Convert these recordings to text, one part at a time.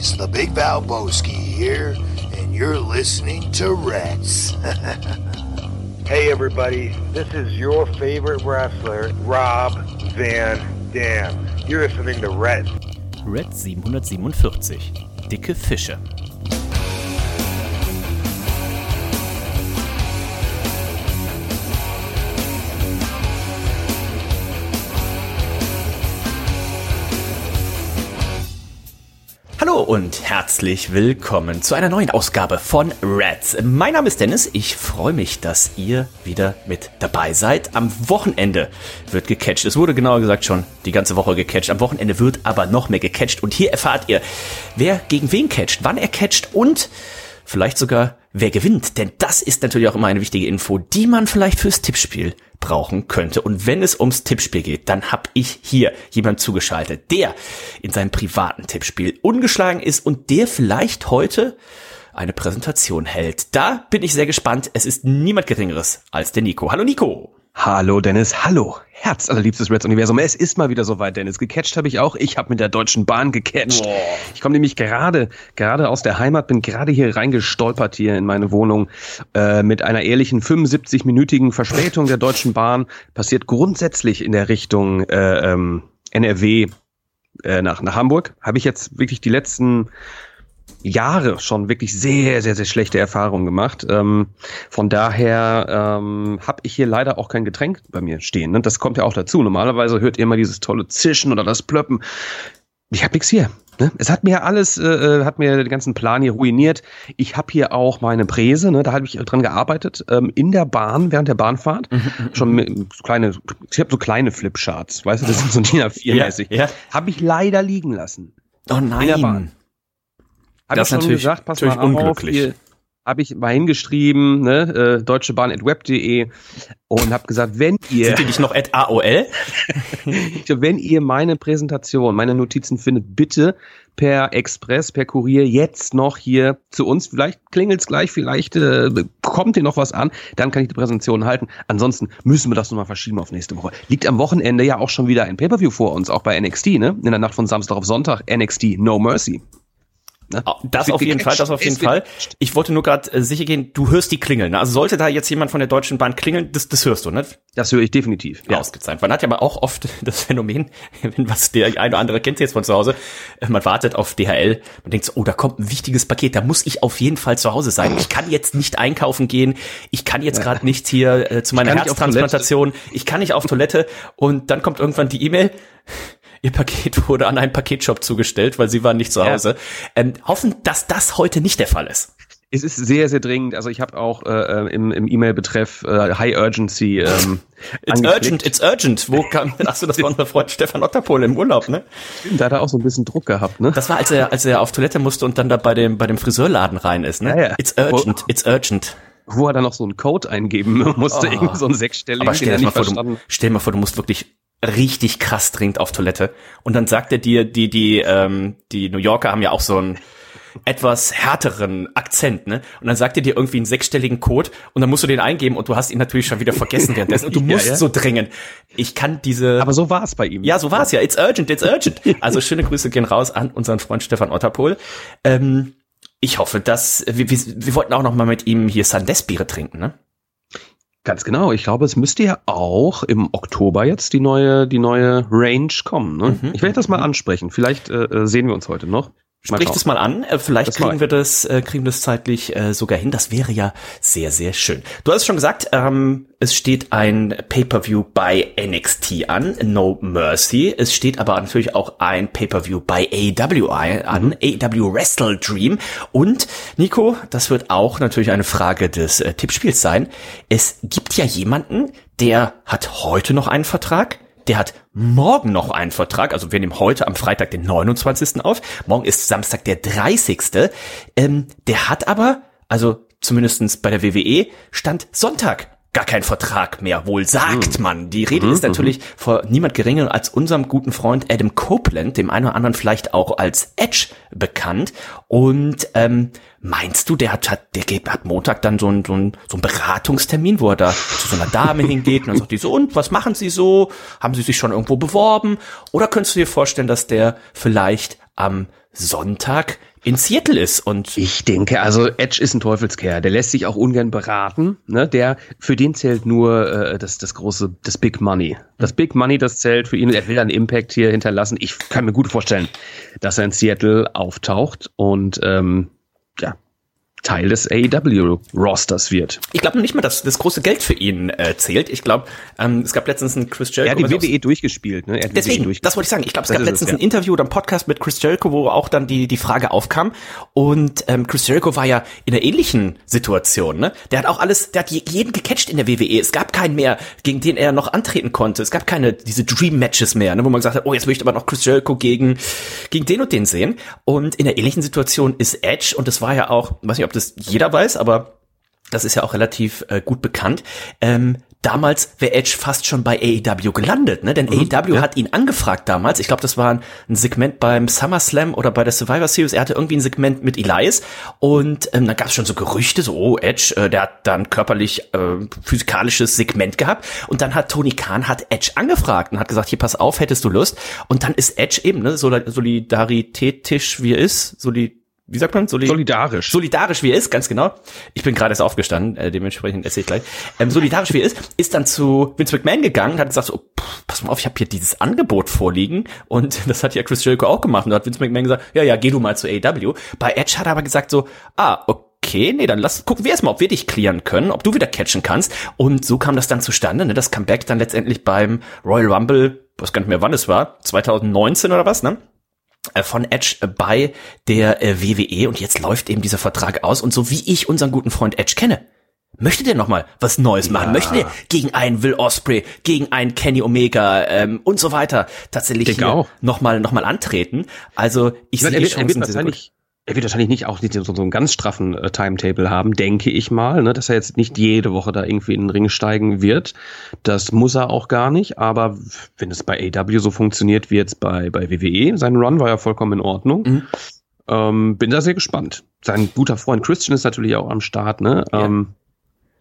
boys. The Big Val Valboski here, and you're listening to Rats. Hey everybody, this is your favorite wrestler, Rob Van Dam. You're listening to Red. Red 747. Dicke Fische. Und herzlich willkommen zu einer neuen Ausgabe von Reds. Mein Name ist Dennis. Ich freue mich, dass ihr wieder mit dabei seid. Am Wochenende wird gecatcht. Es wurde genauer gesagt schon die ganze Woche gecatcht. Am Wochenende wird aber noch mehr gecatcht. Und hier erfahrt ihr, wer gegen wen catcht, wann er catcht und vielleicht sogar wer gewinnt. Denn das ist natürlich auch immer eine wichtige Info, die man vielleicht fürs Tippspiel brauchen könnte. Und wenn es ums Tippspiel geht, dann habe ich hier jemand zugeschaltet, der in seinem privaten Tippspiel ungeschlagen ist und der vielleicht heute eine Präsentation hält. Da bin ich sehr gespannt. Es ist niemand Geringeres als der Nico. Hallo Nico. Hallo Dennis, hallo. Herz allerliebstes Reds Universum. Es ist mal wieder soweit, Dennis. Gecatcht habe ich auch. Ich habe mit der Deutschen Bahn gecatcht. Boah. Ich komme nämlich gerade gerade aus der Heimat, bin gerade hier reingestolpert hier in meine Wohnung äh, mit einer ehrlichen 75-minütigen Verspätung der Deutschen Bahn. Passiert grundsätzlich in der Richtung äh, ähm, NRW äh, nach, nach Hamburg. Habe ich jetzt wirklich die letzten Jahre schon wirklich sehr, sehr, sehr schlechte Erfahrungen gemacht. Ähm, von daher ähm, habe ich hier leider auch kein Getränk bei mir stehen. Ne? Das kommt ja auch dazu. Normalerweise hört ihr immer dieses tolle Zischen oder das Plöppen. Ich habe nichts hier. Ne? Es hat mir alles, äh, äh, hat mir den ganzen Plan hier ruiniert. Ich habe hier auch meine Präse, ne? da habe ich dran gearbeitet, ähm, in der Bahn, während der Bahnfahrt. Mhm, mhm schon mhm. mit, so kleine, ich habe so kleine Flipcharts, weißt du, das sind so DIN A4-mäßig. Ja, ja. Habe ich leider liegen lassen. Oh nein. In der Bahn. Hab das ich schon natürlich, gesagt, pass mal unglücklich. auf, habe ich mal hingeschrieben, ne, äh, deutschebahn.web.de und habe gesagt, wenn ihr Sind die nicht noch at AOL? wenn ihr meine Präsentation, meine Notizen findet, bitte per Express, per Kurier jetzt noch hier zu uns. Vielleicht klingelt's gleich, vielleicht äh, kommt ihr noch was an, dann kann ich die Präsentation halten. Ansonsten müssen wir das nochmal verschieben auf nächste Woche. Liegt am Wochenende ja auch schon wieder ein Pay-Per-View vor uns, auch bei NXT, ne? In der Nacht von Samstag auf Sonntag, NXT No Mercy. Ne? Ah, das auf jeden Fall, das auf jeden Fall. Ich wollte nur gerade äh, sicher gehen, du hörst die klingeln. Ne? Also sollte da jetzt jemand von der Deutschen Bahn klingeln, das, das hörst du, ne? Das höre ich definitiv. Ja. Ausgezeichnet. Man hat ja aber auch oft das Phänomen, wenn was der ein oder andere kennt jetzt von zu Hause, äh, man wartet auf DHL, man denkt so, oh, da kommt ein wichtiges Paket, da muss ich auf jeden Fall zu Hause sein. Ich kann jetzt nicht einkaufen gehen, ich kann jetzt gerade nicht hier äh, zu meiner Herztransplantation, ich kann nicht auf Toilette und dann kommt irgendwann die E-Mail ihr Paket wurde an einen Paketshop zugestellt, weil sie waren nicht zu Hause. Ja. Ähm, hoffen, dass das heute nicht der Fall ist. Es ist sehr, sehr dringend. Also ich habe auch äh, äh im, im E-Mail-Betreff äh, High Urgency. Ähm, it's urgent, it's urgent. Wo kam, ach du, das war unser Freund Stefan Otterpol im Urlaub, ne? Stimmt, da hat er auch so ein bisschen Druck gehabt, ne? Das war, als er, als er auf Toilette musste und dann da bei dem, bei dem Friseurladen rein ist, ne? Ja, ja. It's urgent, it's urgent wo er dann noch so einen Code eingeben musste, oh. irgendwie so einen sechsstelligen. Aber stell dir mal vor, du, stell mal vor, du musst wirklich richtig krass dringend auf Toilette. Und dann sagt er dir, die, die, ähm, die New Yorker haben ja auch so einen etwas härteren Akzent, ne? Und dann sagt er dir irgendwie einen sechsstelligen Code und dann musst du den eingeben und du hast ihn natürlich schon wieder vergessen währenddessen. Und du musst ja, ja. so dringend. Ich kann diese. Aber so war es bei ihm. Ja, so war es ja. It's urgent, it's urgent. Also schöne Grüße gehen raus an unseren Freund Stefan Otterpohl. Ähm, ich hoffe, dass wir, wir, wir wollten auch noch mal mit ihm hier Sandesbiere trinken, ne? Ganz genau. Ich glaube, es müsste ja auch im Oktober jetzt die neue, die neue Range kommen. Ne? Mhm. Ich werde das mal ansprechen. Vielleicht äh, äh sehen wir uns heute noch. Sprich das mal an. Äh, vielleicht das kriegen wir das, äh, kriegen wir das zeitlich äh, sogar hin. Das wäre ja sehr, sehr schön. Du hast schon gesagt, ähm, es steht ein Pay-per-View bei NXT an, No Mercy. Es steht aber natürlich auch ein Pay-per-View bei AW an, mhm. AW Wrestle Dream. Und Nico, das wird auch natürlich eine Frage des äh, Tippspiels sein. Es gibt ja jemanden, der hat heute noch einen Vertrag der hat morgen noch einen Vertrag. Also wir nehmen heute am Freitag den 29. auf. Morgen ist Samstag der 30. Ähm, der hat aber, also zumindestens bei der WWE, stand Sonntag gar kein Vertrag mehr, wohl sagt mhm. man. Die Rede mhm. ist natürlich mhm. vor niemand geringerem als unserem guten Freund Adam Copeland, dem einen oder anderen vielleicht auch als Edge bekannt. Und ähm, meinst du, der hat, hat der hat Montag dann so ein, so ein so ein Beratungstermin, wo er da zu so einer Dame hingeht und dann sagt die so, und was machen Sie so? Haben Sie sich schon irgendwo beworben? Oder könntest du dir vorstellen, dass der vielleicht am Sonntag in Seattle ist und ich denke, also Edge ist ein Teufelskerl, der lässt sich auch ungern beraten, ne? Der für den zählt nur äh, das das große das Big Money. Das Big Money, das zählt für ihn, er will einen Impact hier hinterlassen. Ich kann mir gut vorstellen, dass er in Seattle auftaucht und ähm, ja, Teil des AEW-Rosters wird. Ich glaube nicht mehr, dass das große Geld für ihn äh, zählt. Ich glaube, ähm, es gab letztens einen Chris Jericho. Er hat die WWE durchgespielt. Ne? Deswegen, WWE das wollte ich sagen. Ich glaube, es gab letztens es, ja. ein Interview oder ein Podcast mit Chris Jericho, wo auch dann die die Frage aufkam. Und ähm, Chris Jericho war ja in einer ähnlichen Situation. Ne? Der hat auch alles, der hat jeden gecatcht in der WWE. Es gab keinen mehr, gegen den er noch antreten konnte. Es gab keine diese Dream Matches mehr, ne? wo man gesagt hat, oh, jetzt möchte aber noch Chris Jericho gegen gegen den und den sehen. Und in der ähnlichen Situation ist Edge und das war ja auch, weiß nicht, ob das jeder weiß, aber das ist ja auch relativ äh, gut bekannt. Ähm, damals wäre Edge fast schon bei AEW gelandet, ne? Denn mhm, AEW ja. hat ihn angefragt damals. Ich glaube, das war ein, ein, Segment beim SummerSlam oder bei der Survivor Series. Er hatte irgendwie ein Segment mit Elias und ähm, dann gab es schon so Gerüchte, so oh Edge, äh, der hat dann körperlich äh, physikalisches Segment gehabt und dann hat Tony Khan hat Edge angefragt und hat gesagt, hier pass auf, hättest du Lust? Und dann ist Edge eben ne, solidaritätisch wie er ist, solid wie sagt man? Soli solidarisch. Solidarisch wie er ist, ganz genau. Ich bin gerade erst aufgestanden, äh, dementsprechend erzähle ich gleich. Ähm, solidarisch wie er ist, ist dann zu Vince McMahon gegangen und hat gesagt, so, pff, pass mal auf, ich habe hier dieses Angebot vorliegen und das hat ja Chris Jericho auch gemacht und da hat Vince McMahon gesagt, ja, ja, geh du mal zu AEW. Bei Edge hat er aber gesagt so, ah, okay, nee, dann lass, gucken wir erstmal, ob wir dich klären können, ob du wieder catchen kannst. Und so kam das dann zustande, ne? Das Comeback dann letztendlich beim Royal Rumble, weiß gar nicht mehr wann es war, 2019 oder was, ne? Äh, von Edge bei der äh, WWE und jetzt läuft eben dieser Vertrag aus und so wie ich unseren guten Freund Edge kenne, möchte der noch mal was Neues machen? Ja. Möchte der gegen einen Will Osprey, gegen einen Kenny Omega ähm, und so weiter tatsächlich hier noch mal antreten? Also ich, ich sehe er wird, er wird wahrscheinlich er wird wahrscheinlich nicht auch nicht so, so einen ganz straffen äh, Timetable haben, denke ich mal, ne, dass er jetzt nicht jede Woche da irgendwie in den Ring steigen wird. Das muss er auch gar nicht, aber wenn es bei AW so funktioniert wie jetzt bei, bei WWE, sein Run war ja vollkommen in Ordnung. Mhm. Ähm, bin da sehr gespannt. Sein guter Freund Christian ist natürlich auch am Start, ne? Ja. Ähm,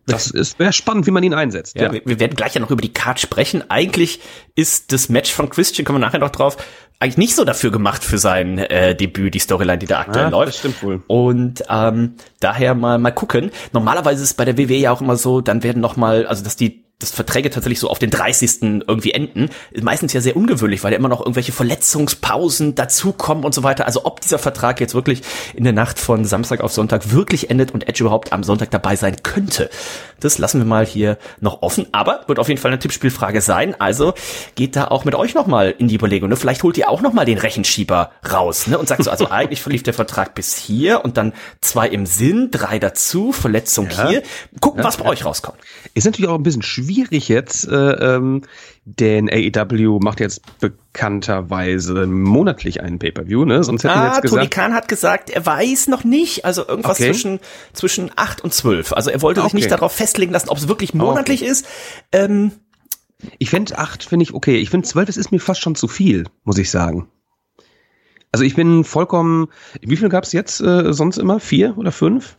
das ist wäre spannend, wie man ihn einsetzt. Ja, ja. Wir, wir werden gleich ja noch über die Card sprechen. Eigentlich ist das Match von Christian, kommen wir nachher noch drauf, eigentlich nicht so dafür gemacht für sein äh, Debüt, die Storyline, die da aktuell ja, läuft. Das stimmt wohl. Und ähm, daher mal mal gucken. Normalerweise ist es bei der WWE ja auch immer so, dann werden noch mal, also dass die dass Verträge tatsächlich so auf den 30. irgendwie enden, meistens ja sehr ungewöhnlich, weil ja immer noch irgendwelche Verletzungspausen dazukommen und so weiter. Also ob dieser Vertrag jetzt wirklich in der Nacht von Samstag auf Sonntag wirklich endet und Edge überhaupt am Sonntag dabei sein könnte, das lassen wir mal hier noch offen. Aber wird auf jeden Fall eine Tippspielfrage sein. Also geht da auch mit euch nochmal in die Überlegung. Ne? Vielleicht holt ihr auch nochmal den Rechenschieber raus ne? und sagt so, also eigentlich verlief der Vertrag bis hier und dann zwei im Sinn, drei dazu, Verletzung ja. hier. Gucken, ja, was bei ja. euch rauskommt. Ist natürlich auch ein bisschen schwierig jetzt, äh, ähm, denn AEW macht jetzt bekannterweise monatlich einen Pay-per-View, ne? Sonst hätten ah, jetzt gesagt. Tony Khan hat gesagt, er weiß noch nicht, also irgendwas okay. zwischen zwischen acht und zwölf. Also er wollte okay. sich nicht darauf festlegen lassen, ob es wirklich monatlich okay. ist. Ähm, ich finde acht finde ich okay. Ich finde zwölf, das ist mir fast schon zu viel, muss ich sagen. Also ich bin vollkommen. Wie viel gab es jetzt äh, sonst immer? Vier oder fünf?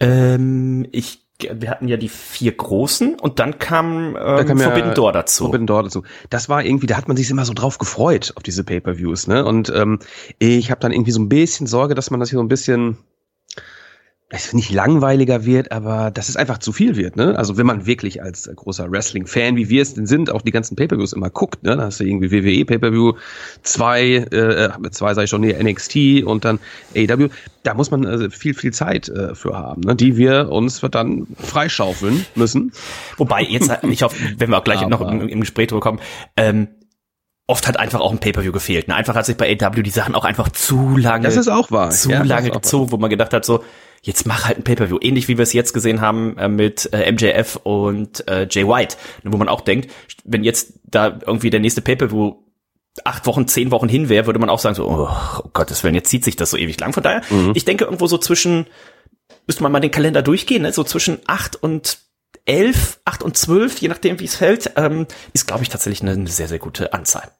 Ähm, ich wir hatten ja die vier großen und dann kam, ähm, da kam Forbidden ja, Door dazu. Forbidden Door dazu. Das war irgendwie, da hat man sich immer so drauf gefreut auf diese Pay-per-Views, ne? Und ähm, ich habe dann irgendwie so ein bisschen Sorge, dass man das hier so ein bisschen es nicht langweiliger wird, aber dass es einfach zu viel wird. Ne? Also wenn man wirklich als großer Wrestling-Fan, wie wir es denn sind, auch die ganzen Pay-per-Views immer guckt, ne? da hast du irgendwie WWE Pay-per-View, zwei, äh, zwei sage ich schon, nee, NXT und dann AEW. Da muss man also viel, viel Zeit äh, für haben, ne? die wir uns dann freischaufeln müssen. Wobei jetzt, ich hoffe, wenn wir auch gleich aber, noch im, im Gespräch drüber kommen, ähm, oft hat einfach auch ein Pay-per-View gefehlt. Ne? Einfach hat sich bei AW die Sachen auch einfach zu lange, das ist auch wahr. zu ja, lange gezogen, wo man gedacht hat so, jetzt mach halt ein Pay-per-View, ähnlich wie wir es jetzt gesehen haben äh, mit äh, MJF und äh, Jay White, wo man auch denkt, wenn jetzt da irgendwie der nächste Pay-per-View acht Wochen, zehn Wochen hin wäre, würde man auch sagen so, oh, oh Gottes Willen, jetzt zieht sich das so ewig lang. Von daher, mhm. ich denke irgendwo so zwischen, müsste man mal den Kalender durchgehen, ne? so zwischen acht und elf, acht und zwölf, je nachdem wie es fällt, ähm, ist glaube ich tatsächlich eine, eine sehr, sehr gute Anzahl.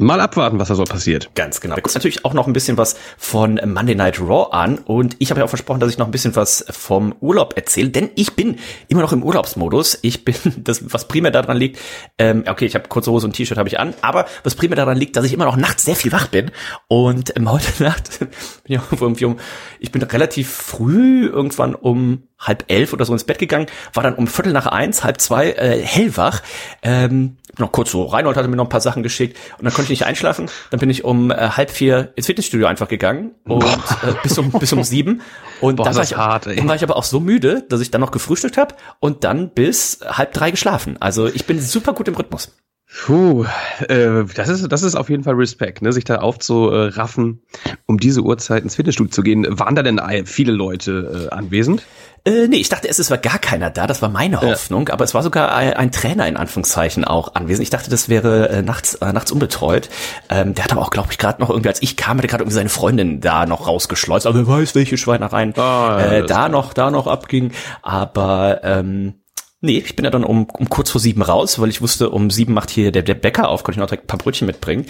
Mal abwarten, was da so passiert. Ganz genau. Wir gucken natürlich auch noch ein bisschen was von Monday Night Raw an und ich habe ja auch versprochen, dass ich noch ein bisschen was vom Urlaub erzähle, denn ich bin immer noch im Urlaubsmodus. Ich bin, das was primär daran liegt, ähm, okay, ich habe kurze Hose und T-Shirt habe ich an, aber was primär daran liegt, dass ich immer noch nachts sehr viel wach bin und ähm, heute Nacht bin ich auch irgendwie um, ich bin relativ früh irgendwann um halb elf oder so ins Bett gegangen, war dann um Viertel nach eins, halb zwei äh, hellwach. Ähm, noch kurz so, Reinhold hatte mir noch ein paar Sachen geschickt und dann konnte ich nicht einschlafen. Dann bin ich um äh, halb vier ins Fitnessstudio einfach gegangen und äh, bis um bis um sieben. Und Boah, dann, war ich, hart, dann war ich aber auch so müde, dass ich dann noch gefrühstückt habe und dann bis halb drei geschlafen. Also ich bin super gut im Rhythmus. Puh, äh, das ist das ist auf jeden Fall Respekt, ne, sich da aufzuraffen, um diese Uhrzeit ins Fitnessstudio zu gehen. Waren da denn viele Leute äh, anwesend? Äh, nee, ich dachte erst, es war gar keiner da. Das war meine Hoffnung. Aber es war sogar ein, ein Trainer in Anführungszeichen auch anwesend. Ich dachte, das wäre äh, nachts, äh, nachts unbetreut. Ähm, der hat aber auch, glaube ich, gerade noch irgendwie, als ich kam, hat er gerade irgendwie seine Freundin da noch rausgeschleust. Aber wer weiß, welche Schweinereien Ah, ja, äh, da noch, da noch abging. Aber ähm, Nee, ich bin ja dann um, um kurz vor sieben raus, weil ich wusste, um sieben macht hier der, der Bäcker auf, konnte ich noch direkt ein paar Brötchen mitbringen.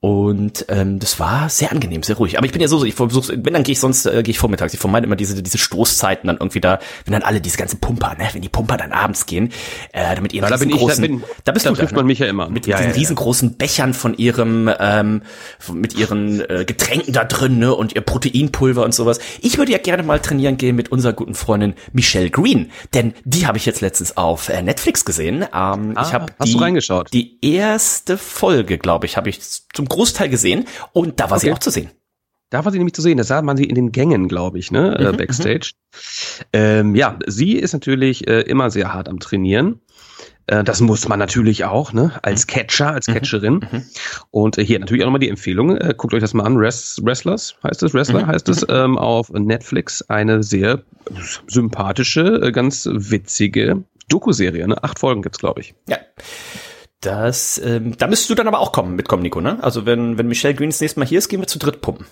Und ähm, das war sehr angenehm, sehr ruhig. Aber ich bin ja so, ich versuche, wenn dann gehe ich sonst äh, gehe ich vormittags. Ich vermeide immer diese diese Stoßzeiten dann irgendwie da, wenn dann alle diese ganzen Pumper, ne, wenn die Pumper dann abends gehen, äh, damit ihr Ja, da bin ich, da, bin, da bist da du trifft da, man ne? mich ja immer. mit ja, diesen ja, ja. riesengroßen Bechern von ihrem ähm, mit ihren äh, Getränken da drin ne, und ihr Proteinpulver und sowas. Ich würde ja gerne mal trainieren gehen mit unserer guten Freundin Michelle Green, denn die habe ich jetzt letztens auf äh, Netflix gesehen. Ähm, Ah, ich habe hast die, du reingeschaut? Die erste Folge, glaube ich, habe ich zum Großteil gesehen und da war sie Okay. auch zu sehen. Da war sie nämlich zu sehen. Da sah man sie in den Gängen, glaube ich, ne, äh, Mhm, backstage. Ähm, ja, sie ist natürlich äh, immer sehr hart am Trainieren. Äh, das muss man natürlich auch, ne, als Catcher, als Catcherin. Und äh, hier natürlich auch nochmal die Empfehlung. Äh, guckt euch das mal an. Wres Wrestlers heißt es, Wrestler Mhm, heißt es, ähm, auf Netflix. Eine sehr sympathische, äh, ganz witzige Doku-Serie. Ne? Acht Folgen gibt's, glaube ich. Ja. Das, ähm, da müsstest du dann aber auch kommen, mitkommen, Nico, ne? Also wenn, wenn Michelle Green das nächste Mal hier ist, gehen wir zu dritt pumpen.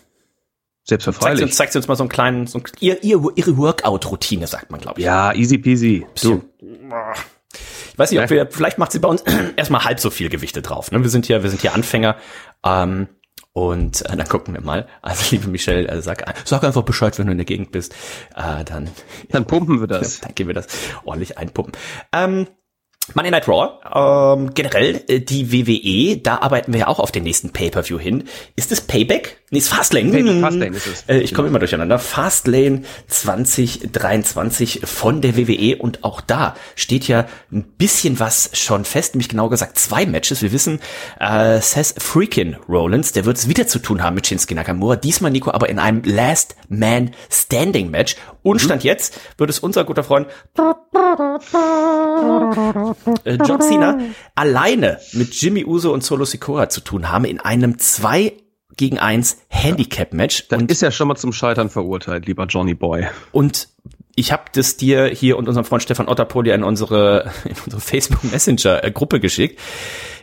Selbstverfreilich. uns, zeigt sie uns mal so einen kleinen, so ein, ihr, ihr, ihre Workout-Routine, sagt man, glaube ich. Ja, easy peasy. Du, Ich weiß nicht, ob wir, vielleicht macht sie bei uns erstmal halb so viel Gewichte drauf. Ne? Wir sind hier, wir sind hier Anfänger. Ähm, und äh, dann gucken wir mal. Also liebe Michelle, äh, sag, sag einfach Bescheid, wenn du in der Gegend bist. Äh, dann, dann pumpen wir das. dann gehen wir das ordentlich einpumpen. Ähm, Monday Night Raw, ähm, generell äh, die WWE, da arbeiten wir ja auch auf den nächsten Pay-Per-View hin. Ist es Payback? Nee, ist Fastlane. Pay- Fastlane ist es. Äh, ich komme immer durcheinander. Fastlane 2023 von der WWE und auch da steht ja ein bisschen was schon fest, nämlich genau gesagt zwei Matches. Wir wissen, äh, Seth freaking Rollins, der wird es wieder zu tun haben mit Shinsuke Nakamura, diesmal Nico aber in einem Last Man Standing Match. Und Stand jetzt wird es unser guter Freund äh, John Cena alleine mit Jimmy Uso und Solo Sikoa zu tun haben in einem 2 gegen 1 Handicap-Match. Dann Und, ist ja schon mal zum Scheitern verurteilt, lieber Johnny Boy. und ich habe das dir hier und unserem Freund Stefan Otterpoli in unsere, in unsere Facebook Messenger äh, Gruppe geschickt.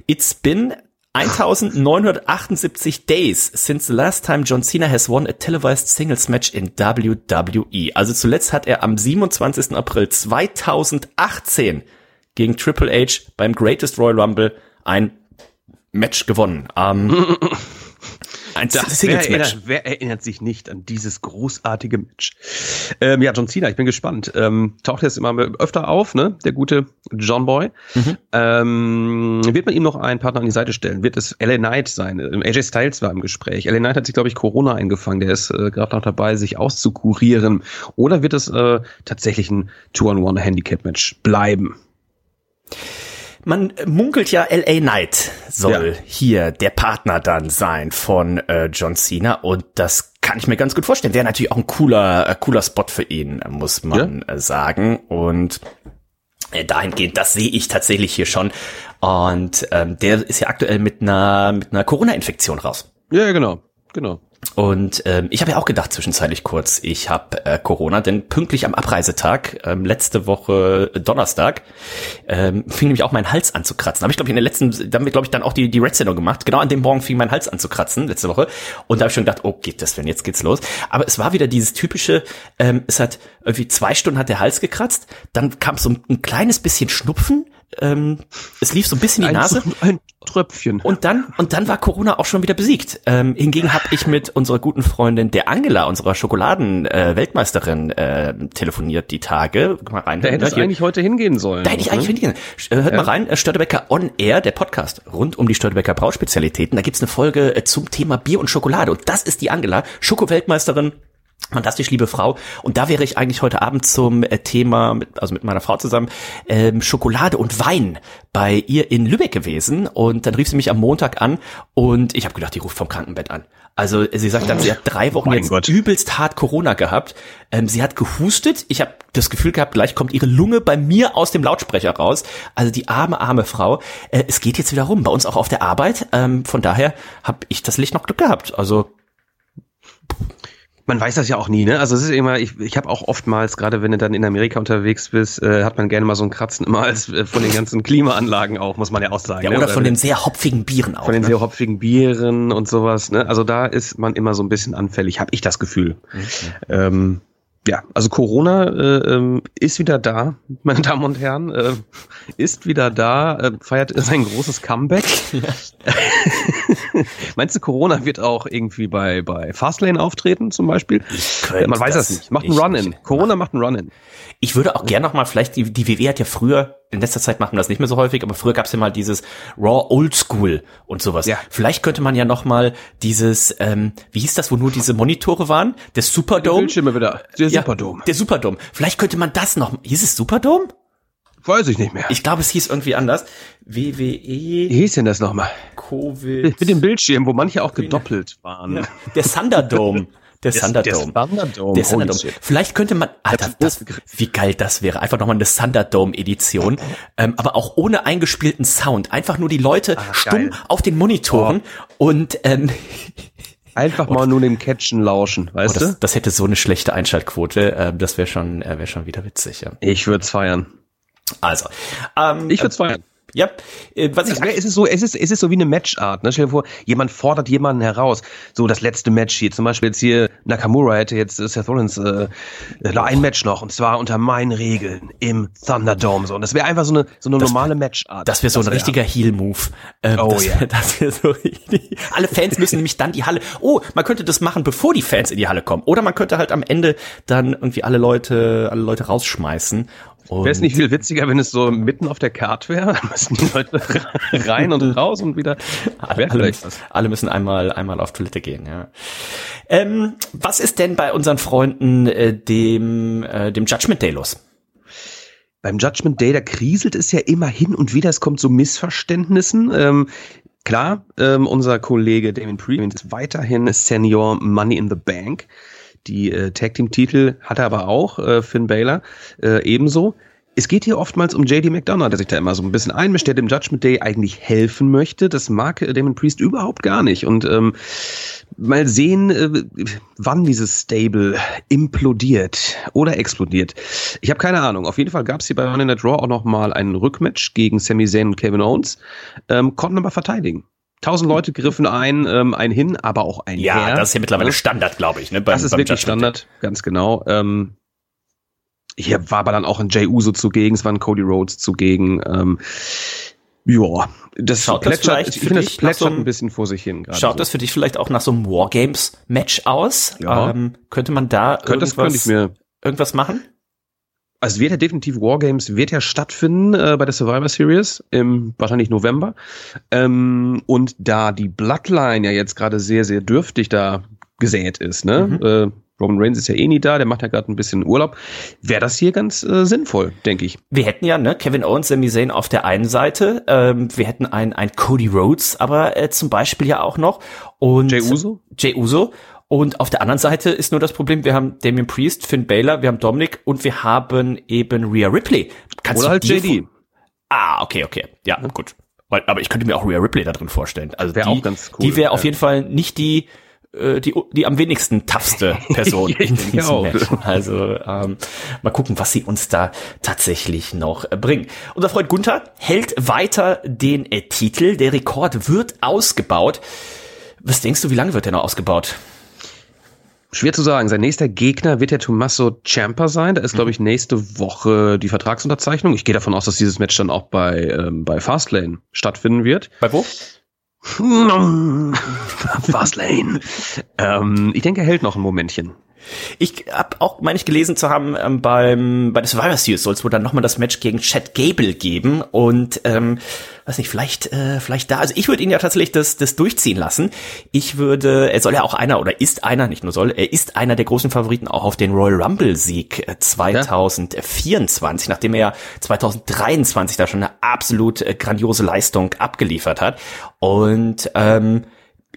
It's been 1978 days since the last time John Cena has won a televised singles match in WWE. Also zuletzt hat er am 27. April 2018 gegen Triple H beim Greatest Royal Rumble ein Match gewonnen. Ähm, ein wer, Match. erinnert, wer erinnert sich nicht an dieses großartige Match? Ähm, ja, John Cena, ich bin gespannt. Ähm, taucht jetzt immer öfter auf, ne? Der gute John Boy. Ähm, wird man ihm noch einen Partner an die Seite stellen? Wird es LA Knight sein? Ähm, AJ Styles war im Gespräch. LA Knight hat sich, glaube ich, Corona eingefangen. Der ist äh, gerade noch dabei, sich auszukurieren. Oder wird es äh, tatsächlich ein Two-on-One-Handicap-Match bleiben? Man munkelt ja, LA Knight soll Ja. hier der Partner dann sein von äh, John Cena und das kann ich mir ganz gut vorstellen. Wäre natürlich auch ein cooler, äh, cooler Spot für ihn, äh, muss man äh, sagen. Und äh, dahingehend, das sehe ich tatsächlich hier schon. Und ähm, der ist ja aktuell mit einer mit einer Corona-Infektion raus. Ja, ja, genau. Genau. Und ähm, ich habe ja auch gedacht zwischenzeitlich kurz, ich habe äh, Corona, denn pünktlich am Abreisetag, ähm, letzte Woche Donnerstag, ähm, fing nämlich auch mein Hals an zu kratzen. Habe ich glaube ich in der letzten, da haben wir glaube ich dann auch die die Red Sendung gemacht. Genau an dem Morgen fing mein Hals an zu kratzen letzte Woche und da habe ich schon gedacht, oh geht das denn jetzt geht's los. Aber es war wieder dieses typische, ähm, es hat irgendwie zwei Stunden hat der Hals gekratzt, dann kam so ein, ein kleines bisschen Schnupfen ähm, es lief so ein bisschen die Nase. Ein Tröpfchen. Und dann, und dann war Corona auch schon wieder besiegt. Ähm, hingegen habe ich mit unserer guten Freundin der Angela, unserer Schokoladen-Weltmeisterin, äh, telefoniert die Tage. Mal rein, da hätte es eigentlich heute hingehen sollen. Da hätte ich eigentlich ne? hingehen. Hört ja. mal rein, Störtebecker On Air, der Podcast rund um die Störtebecker Brauspezialitäten. Da gibt's eine Folge äh, zum Thema Bier und Schokolade. Und das ist die Angela, Schoko-Weltmeisterin Fantastisch, liebe Frau. Und da wäre ich eigentlich heute Abend zum äh, Thema, mit, also mit meiner Frau zusammen, ähm, Schokolade und Wein bei ihr in Lübeck gewesen. Und dann rief sie mich am Montag an und ich habe gedacht, die ruft vom Krankenbett an. Also sie sagt dann, sie hat drei Wochen oh jetzt Gott. übelst hart Corona gehabt. Ähm, sie hat gehustet. Ich habe das Gefühl gehabt, gleich kommt ihre Lunge bei mir aus dem Lautsprecher raus. Also die arme, arme Frau. Äh, es geht jetzt wieder rum, bei uns auch auf der Arbeit. Ähm, von daher habe ich das Licht noch Glück gehabt. Also man weiß das ja auch nie, ne? Also es ist immer, ich, ich habe auch oftmals, gerade wenn du dann in Amerika unterwegs bist, äh, hat man gerne mal so ein Kratzen immer als äh, von den ganzen Klimaanlagen auch, muss man ja auch sagen. Ja, oder, ne? von den sehr hopfigen Bieren auch. Von den ne? sehr hopfigen Bieren und sowas, ne? Also da ist man immer so ein bisschen anfällig, habe ich das Gefühl. Mhm. Ähm, ja, also Corona äh, ähm, ist wieder da, meine Damen und Herren, äh, ist wieder da, äh, feiert sein großes Comeback. Ja. Meinst du, Corona wird auch irgendwie bei, bei Fastlane auftreten zum Beispiel? Man weiß das nicht. Macht einen Run-In. Corona macht einen Run-In. Ich würde auch gerne noch mal, vielleicht, die, die WWE hat ja früher, in letzter Zeit machen wir das nicht mehr so häufig, aber früher gab es ja mal dieses Raw Old School und sowas. Ja. Vielleicht könnte man ja noch mal dieses, ähm, wie hieß das, wo nur diese Monitore waren? Der Superdome? Der Bildschirme wieder. Der Superdome. Ja, der Superdome. Vielleicht könnte man das noch, hieß es Superdome? Weiß ich nicht mehr. Ich glaube, es hieß irgendwie anders. WWE. Wie hieß denn das nochmal? Covid. Mit dem Bildschirm, wo manche auch gedoppelt waren. Ja. Der Thunderdome. Der Thunderdome. Der Thunderdome. Der Thunderdome. Vielleicht könnte man, Alter, das, wie geil das wäre. Einfach nochmal eine Thunderdome-Edition. Ähm, aber auch ohne eingespielten Sound. Einfach nur die Leute ah, stumm geil. auf den Monitoren oh. und ähm, Einfach mal nur dem Catchen lauschen, weißt oh, das, du? Das hätte so eine schlechte Einschaltquote. Äh, das wäre schon, äh, wäre schon wieder witzig. Ja. Ich würde es feiern. Also, ähm, ich würde es feiern. Ja, äh, was ich. Es ist so, es ist, es ist so wie eine Matchart. Ne? Stell dir vor, jemand fordert jemanden heraus. So das letzte Match hier, zum Beispiel jetzt hier Nakamura hätte jetzt Seth Rollins äh, ein Match noch und zwar unter meinen Regeln im Thunderdome. So und das wäre einfach so eine so eine das normale Matchart. Das wäre so ein wär, richtiger Heel-Move. Ähm, oh das, ja. Das wäre so. Alle Fans müssen nämlich dann die Halle. Oh, man könnte das machen, bevor die Fans in die Halle kommen. Oder man könnte halt am Ende dann irgendwie alle Leute, alle Leute rausschmeißen Wäre es nicht viel witziger, wenn es so mitten auf der Karte wäre? Dann müssen die Leute rein und raus und wieder. Alle, alle, müssen einmal, einmal auf Toilette gehen, ja. Ähm, was ist denn bei unseren Freunden äh, dem, äh, dem Judgment Day los? Beim Judgment Day, da kriselt es ja immer hin und wieder, es kommt zu Missverständnissen. Ähm, klar, ähm, unser Kollege Damien Priest ist weiterhin Senior Money in the Bank. Die äh, Tag Team Titel hat er aber auch, äh, Finn Baylor, äh, ebenso. Es geht hier oftmals um JD McDonough, der sich da immer so ein bisschen einmischt, der dem Judgment Day eigentlich helfen möchte. Das mag äh, Damon Priest überhaupt gar nicht. Und ähm, mal sehen, äh, wann dieses Stable implodiert oder explodiert. Ich habe keine Ahnung. Auf jeden Fall gab es hier bei Money in the Draw auch noch mal einen Rückmatch gegen Sami Zayn und Kevin Owens, ähm, konnten aber verteidigen. Tausend Leute griffen ein, ähm, ein hin, aber auch ein ja, her. Ja, das ist ja mittlerweile Standard, glaube ich. Ne, beim, das ist wirklich Standard, ganz genau. Ähm, hier war aber dann auch ein Jay Uso zugegen, es war ein Cody Rhodes zugegen. Ähm, ja, das schaut plätschert, das ich finde, das plätschert so ein bisschen vor sich hin. Schaut so. das für dich vielleicht auch nach so einem Wargames-Match aus? Ja. Ähm, könnte man da könnte, irgendwas, könnte ich mir irgendwas machen? Also wird ja definitiv Wargames wird ja stattfinden äh, bei der Survivor Series im wahrscheinlich November. Ähm, und da die Bloodline ja jetzt gerade sehr, sehr dürftig da gesät ist, ne? Mhm. Äh, Roman Reigns ist ja eh nie da, der macht ja gerade ein bisschen Urlaub. Wäre das hier ganz äh, sinnvoll, denke ich. Wir hätten ja, ne, Kevin Owens, Sami Zayn auf der einen Seite, ähm, wir hätten ein, ein Cody Rhodes, aber äh, zum Beispiel ja auch noch. Und Jay Uso? Jay Uso. Und auf der anderen Seite ist nur das Problem, wir haben Damien Priest, Finn Baylor, wir haben Dominic und wir haben eben Rhea Ripley. Kannst Oder halt JD. Ah, okay, okay. Ja, ja, gut. Aber ich könnte mir auch Rhea Ripley da drin vorstellen. Also auch ganz cool. Die wäre ja. auf jeden Fall nicht die, äh, die, die am wenigsten toughste Person in diesem Match. Also ähm, mal gucken, was sie uns da tatsächlich noch bringen. Unser Freund Gunther hält weiter den äh, Titel. Der Rekord wird ausgebaut. Was denkst du, wie lange wird der noch ausgebaut? Schwer zu sagen. Sein nächster Gegner wird der Tommaso Ciampa sein. Da ist, glaube ich, nächste Woche die Vertragsunterzeichnung. Ich gehe davon aus, dass dieses Match dann auch bei, ähm, bei Fastlane stattfinden wird. Bei wo? Fastlane. ähm, ich denke, er hält noch ein Momentchen. Ich habe auch, meine ich, gelesen zu haben, ähm, beim bei des Virus Series soll es wohl dann nochmal das Match gegen Chad Gable geben und ähm, weiß nicht, vielleicht, äh, vielleicht da. Also ich würde ihn ja tatsächlich das, das durchziehen lassen. Ich würde, er soll ja auch einer oder ist einer, nicht nur soll, er ist einer der großen Favoriten auch auf den Royal Rumble Sieg 2024, ja? nachdem er ja 2023 da schon eine absolut äh, grandiose Leistung abgeliefert hat. Und ähm,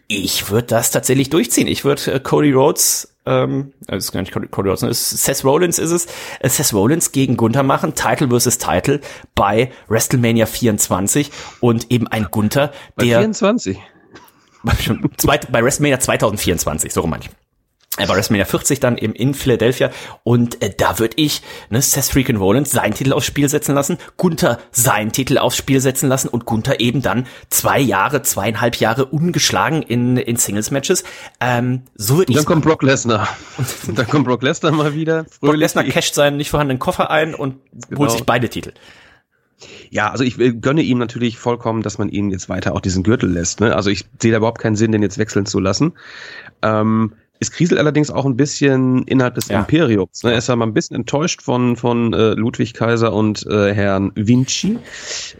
ich würde das tatsächlich durchziehen. Ich würde äh, Cody Rhodes ähm, das ist gar nicht Cody Rhodes, Seth Rollins ist es, äh, Seth Rollins gegen Gunther machen, Title versus Title bei WrestleMania 24 und eben ein Gunther, der... Bei 24? bei WrestleMania 2024, so rum. Er war WrestleMania 40 dann eben in Philadelphia und äh, da würde ich ne, Seth Freakin' Rollins seinen Titel aufs Spiel setzen lassen, Gunther seinen Titel aufs Spiel setzen lassen und Gunther eben dann zwei Jahre, zweieinhalb Jahre ungeschlagen in, in Singles-Matches. Ähm, so würde ich Dann kommt Brock Lesnar. Und dann kommt Brock Lesnar mal wieder. Brock Lesnar casht seinen nicht vorhandenen Koffer ein und genau. holt sich beide Titel. Ja, also ich gönne ihm natürlich vollkommen, dass man ihn jetzt weiter auch diesen Gürtel lässt. Ne? Also ich sehe da überhaupt keinen Sinn, den jetzt wechseln zu lassen. Ähm, es kriselt allerdings auch ein bisschen innerhalb des ja. Imperiums. Ne? Er ist ja mal ein bisschen enttäuscht von, von äh, Ludwig Kaiser und äh, Herrn Vinci.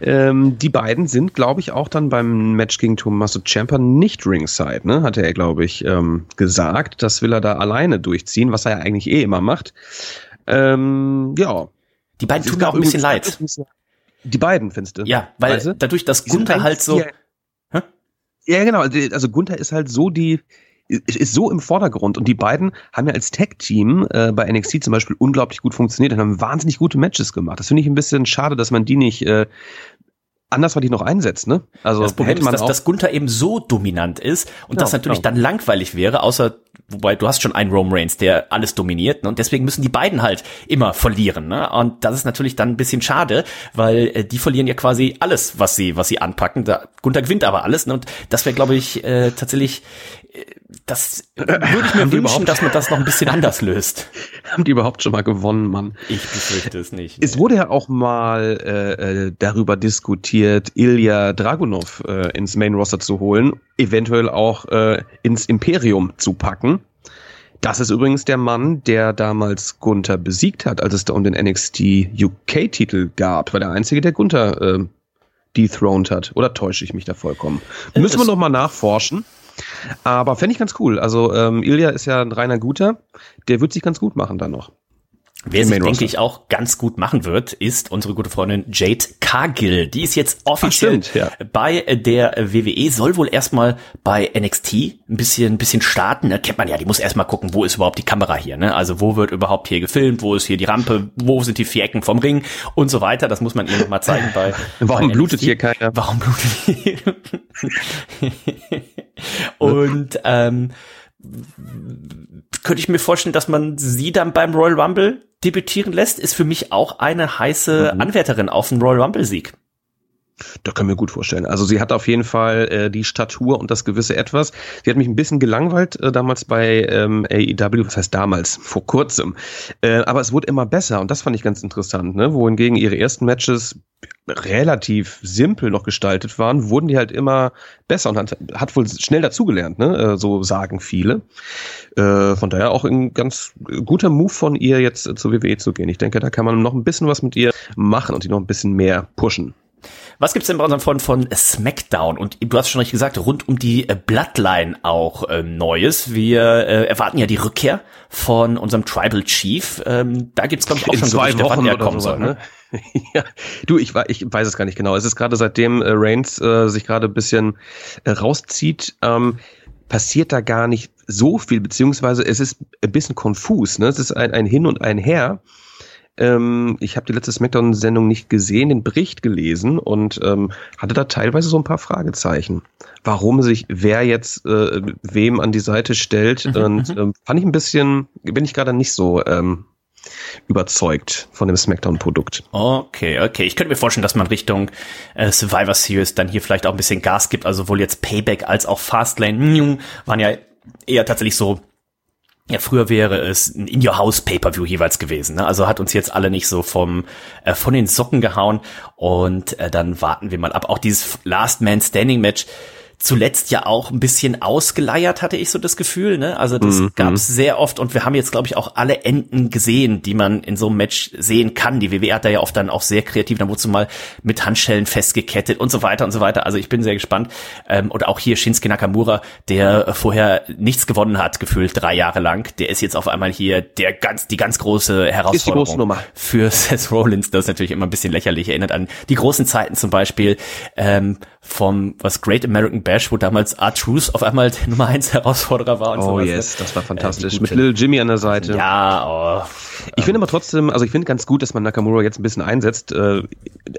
Ähm, die beiden sind, glaube ich, auch dann beim Match gegen Tommaso Ciampa nicht ringside, ne? hatte er, glaube ich, ähm, gesagt. Das will er da alleine durchziehen, was er ja eigentlich eh immer macht. Ähm, ja. Die beiden tun mir auch ein bisschen leid. Die beiden, findest du? Ja, weil weißt du? dadurch, dass Gunther halt so... Ja, genau. Also Gunther ist halt so die, ist so im Vordergrund und die beiden haben ja als Tag-Team äh, bei NXT zum Beispiel unglaublich gut funktioniert und haben wahnsinnig gute Matches gemacht. Das finde ich ein bisschen schade, dass man die nicht äh, andersweitig noch einsetzt, ne? Also das Problem ist, dass, dass Gunther eben so dominant ist und genau, das natürlich genau. dann langweilig wäre, außer wobei du hast schon einen Rome Reigns, der alles dominiert, ne? und deswegen müssen die beiden halt immer verlieren, ne? Und das ist natürlich dann ein bisschen schade, weil äh, die verlieren ja quasi alles, was sie was sie anpacken. Da, Gunther gewinnt aber alles, ne? Und das wäre glaube ich äh, tatsächlich das würde ich mir wünschen, dass man das noch ein bisschen anders löst. Haben die überhaupt schon mal gewonnen, Mann? Ich befürchte es nicht. Es wurde ja auch mal äh, äh, darüber diskutiert, Ilya Dragunov äh, ins Main Roster zu holen, eventuell auch äh, ins Imperium zu packen. Das ist übrigens der Mann, der damals Gunther besiegt hat, als es da um den NXT UK-Titel gab. War der einzige, der Gunther äh, dethroned hat. Oder täusche ich mich da vollkommen? Müssen wir noch mal nachforschen. Aber fände ich ganz cool. Also ähm, Ilya ist ja ein reiner Guter. Der wird sich ganz gut machen dann noch. Wer sich, denke ich, auch ganz gut machen wird, ist unsere gute Freundin Jade Cargill. Die ist jetzt offiziell stimmt, ja. bei der WWE, soll wohl erstmal bei NXT ein bisschen, ein bisschen starten. Da kennt man ja, die muss erstmal gucken, wo ist überhaupt die Kamera hier, ne? Also wo wird überhaupt hier gefilmt, wo ist hier die Rampe, wo sind die vier Ecken vom Ring und so weiter. Das muss man ihr nochmal zeigen bei. Warum bei blutet hier keiner? Warum blutet hier? und ähm, könnte ich mir vorstellen, dass man sie dann beim Royal Rumble debütieren lässt, ist für mich auch eine heiße mhm. Anwärterin auf den Royal Rumble Sieg. Da können wir gut vorstellen. Also sie hat auf jeden Fall äh, die Statur und das gewisse Etwas. Sie hat mich ein bisschen gelangweilt äh, damals bei ähm, AEW, was heißt damals, vor kurzem. Äh, aber es wurde immer besser und das fand ich ganz interessant. Ne? Wohingegen ihre ersten Matches relativ simpel noch gestaltet waren, wurden die halt immer besser und hat, hat wohl schnell dazugelernt, ne? Äh, so sagen viele. Äh, von daher auch ein ganz guter Move von ihr, jetzt zur WWE zu gehen. Ich denke, da kann man noch ein bisschen was mit ihr machen und sie noch ein bisschen mehr pushen. Was gibt's denn bei unserem Freund von SmackDown? Und du hast schon richtig gesagt, rund um die äh, Bloodline auch äh, Neues. Wir äh, erwarten ja die Rückkehr von unserem Tribal Chief. Ähm, da gibt's glaube ich auch In schon zwei Gerüchte, Wochen wann er kommen so, soll. Ne? ja, du, ich, ich weiß es gar nicht genau. Es ist gerade seitdem äh, Reigns äh, sich gerade ein bisschen äh, rauszieht. Ähm, passiert da gar nicht so viel, beziehungsweise es ist ein bisschen konfus. Ne? Es ist ein, ein Hin und ein Her. Ähm, ich habe die letzte Smackdown-Sendung nicht gesehen, den Bericht gelesen und ähm, hatte da teilweise so ein paar Fragezeichen. Warum sich wer jetzt äh, wem an die Seite stellt mhm, und mhm. ähm, fand ich ein bisschen, bin ich gerade nicht so ähm, überzeugt von dem Smackdown-Produkt. Okay, okay. Ich könnte mir vorstellen, dass man Richtung äh, Survivor Series dann hier vielleicht auch ein bisschen Gas gibt. Also sowohl jetzt Payback als auch Fastlane waren ja eher tatsächlich so ja, früher wäre es ein In-Your-House Pay-Per-View jeweils gewesen. Ne? Also hat uns jetzt alle nicht so vom äh, von den Socken gehauen und äh, dann warten wir mal ab. Auch dieses Last Man Standing Match zuletzt ja auch ein bisschen ausgeleiert, hatte ich so das Gefühl. Ne? Also das mhm. gab es sehr oft und wir haben jetzt, glaube ich, auch alle Enden gesehen, die man in so einem Match sehen kann. Die WWE hat da ja oft dann auch sehr kreativ, dann wurde es mal mit Handschellen festgekettet und so weiter und so weiter. Also ich bin sehr gespannt. Ähm, und auch hier Shinsuke Nakamura, der vorher nichts gewonnen hat, gefühlt drei Jahre lang, der ist jetzt auf einmal hier der ganz, die ganz große Herausforderung die für Seth Rollins. Das ist natürlich immer ein bisschen lächerlich. Erinnert an die großen Zeiten zum Beispiel ähm, vom was Great American Bash, wo damals R-Truth auf einmal der Nummer 1 Herausforderer war und oh, sowas. Yes, das war fantastisch. Äh, Mit Lil Jimmy an der Seite. Ja, oh. Ich finde aber trotzdem, also ich finde ganz gut, dass man Nakamura jetzt ein bisschen einsetzt. Äh,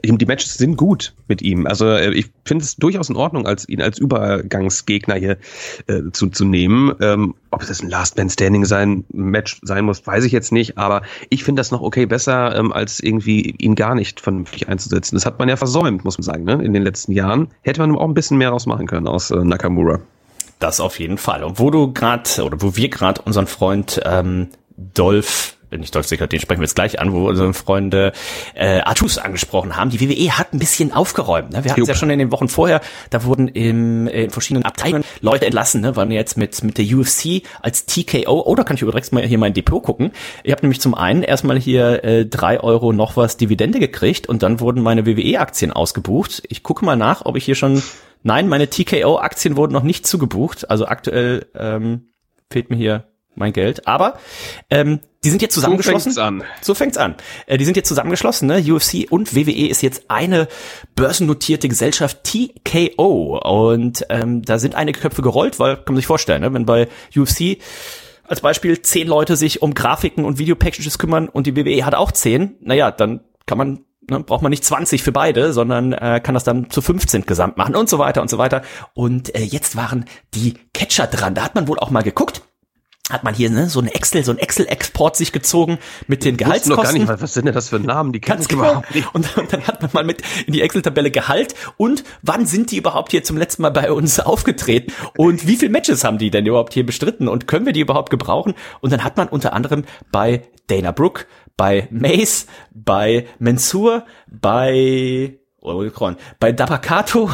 die Matches sind gut mit ihm. Also äh, ich finde es durchaus in Ordnung, als ihn als Übergangsgegner hier äh, zu, zu nehmen. Ähm, ob es ein Last Man Standing sein Match sein muss, weiß ich jetzt nicht, aber ich finde das noch okay besser, ähm, als irgendwie ihn gar nicht vernünftig einzusetzen. Das hat man ja versäumt, muss man sagen, ne? in den letzten Jahren. Hätte man auch ein bisschen mehr rausmachen können aus äh, Nakamura. Das auf jeden Fall. Und wo du gerade, oder wo wir gerade unseren Freund ähm, Dolph nicht Dolph Ziggler, den sprechen wir jetzt gleich an, wo unsere Freunde äh, Artus angesprochen haben. Die WWE hat ein bisschen aufgeräumt. Ne? Wir hatten es ja schon in den Wochen vorher, da wurden im, äh, in verschiedenen Abteilungen Leute entlassen, ne? waren jetzt mit, mit der UFC als TKO. Oh, da kann ich übrigens mal hier mein Depot gucken. Ich habe nämlich zum einen erstmal hier äh, drei Euro noch was Dividende gekriegt und dann wurden meine WWE-Aktien ausgebucht. Ich gucke mal nach, ob ich hier schon Nein, meine TKO-Aktien wurden noch nicht zugebucht. Also aktuell ähm, fehlt mir hier mein Geld. Aber ähm, die sind jetzt zusammengeschlossen. So fängt's an. So fängt's an. Äh, die sind jetzt zusammengeschlossen. Ne? UFC und WWE ist jetzt eine börsennotierte Gesellschaft TKO. Und ähm, da sind einige Köpfe gerollt, weil, kann man sich vorstellen, ne? wenn bei UFC als Beispiel zehn Leute sich um Grafiken und Videopackages kümmern und die WWE hat auch zehn, naja, dann kann man ne, braucht man nicht 20 für beide, sondern äh, kann das dann zu 15 gesamt machen und so weiter und so weiter. Und äh, jetzt waren die Catcher dran. Da hat man wohl auch mal geguckt hat man hier ne, so eine Excel, so ein Excel-Export sich gezogen mit den Gehaltskosten. Noch gar nicht, was sind denn das für Namen? Die Ganz genau. Und, und, dann hat man mal mit in die Excel-Tabelle Gehalt und wann sind die überhaupt hier zum letzten Mal bei uns aufgetreten und wie viele Matches haben die denn überhaupt hier bestritten und können wir die überhaupt gebrauchen? Und dann hat man unter anderem bei Dana Brooke, bei Mace, bei Mensur, bei Omikron, bei Dabakato,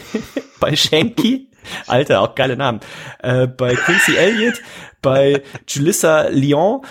bei Shanky, Alter, auch geile Namen, äh, bei Quincy Elliott, bei Julissa Lyon,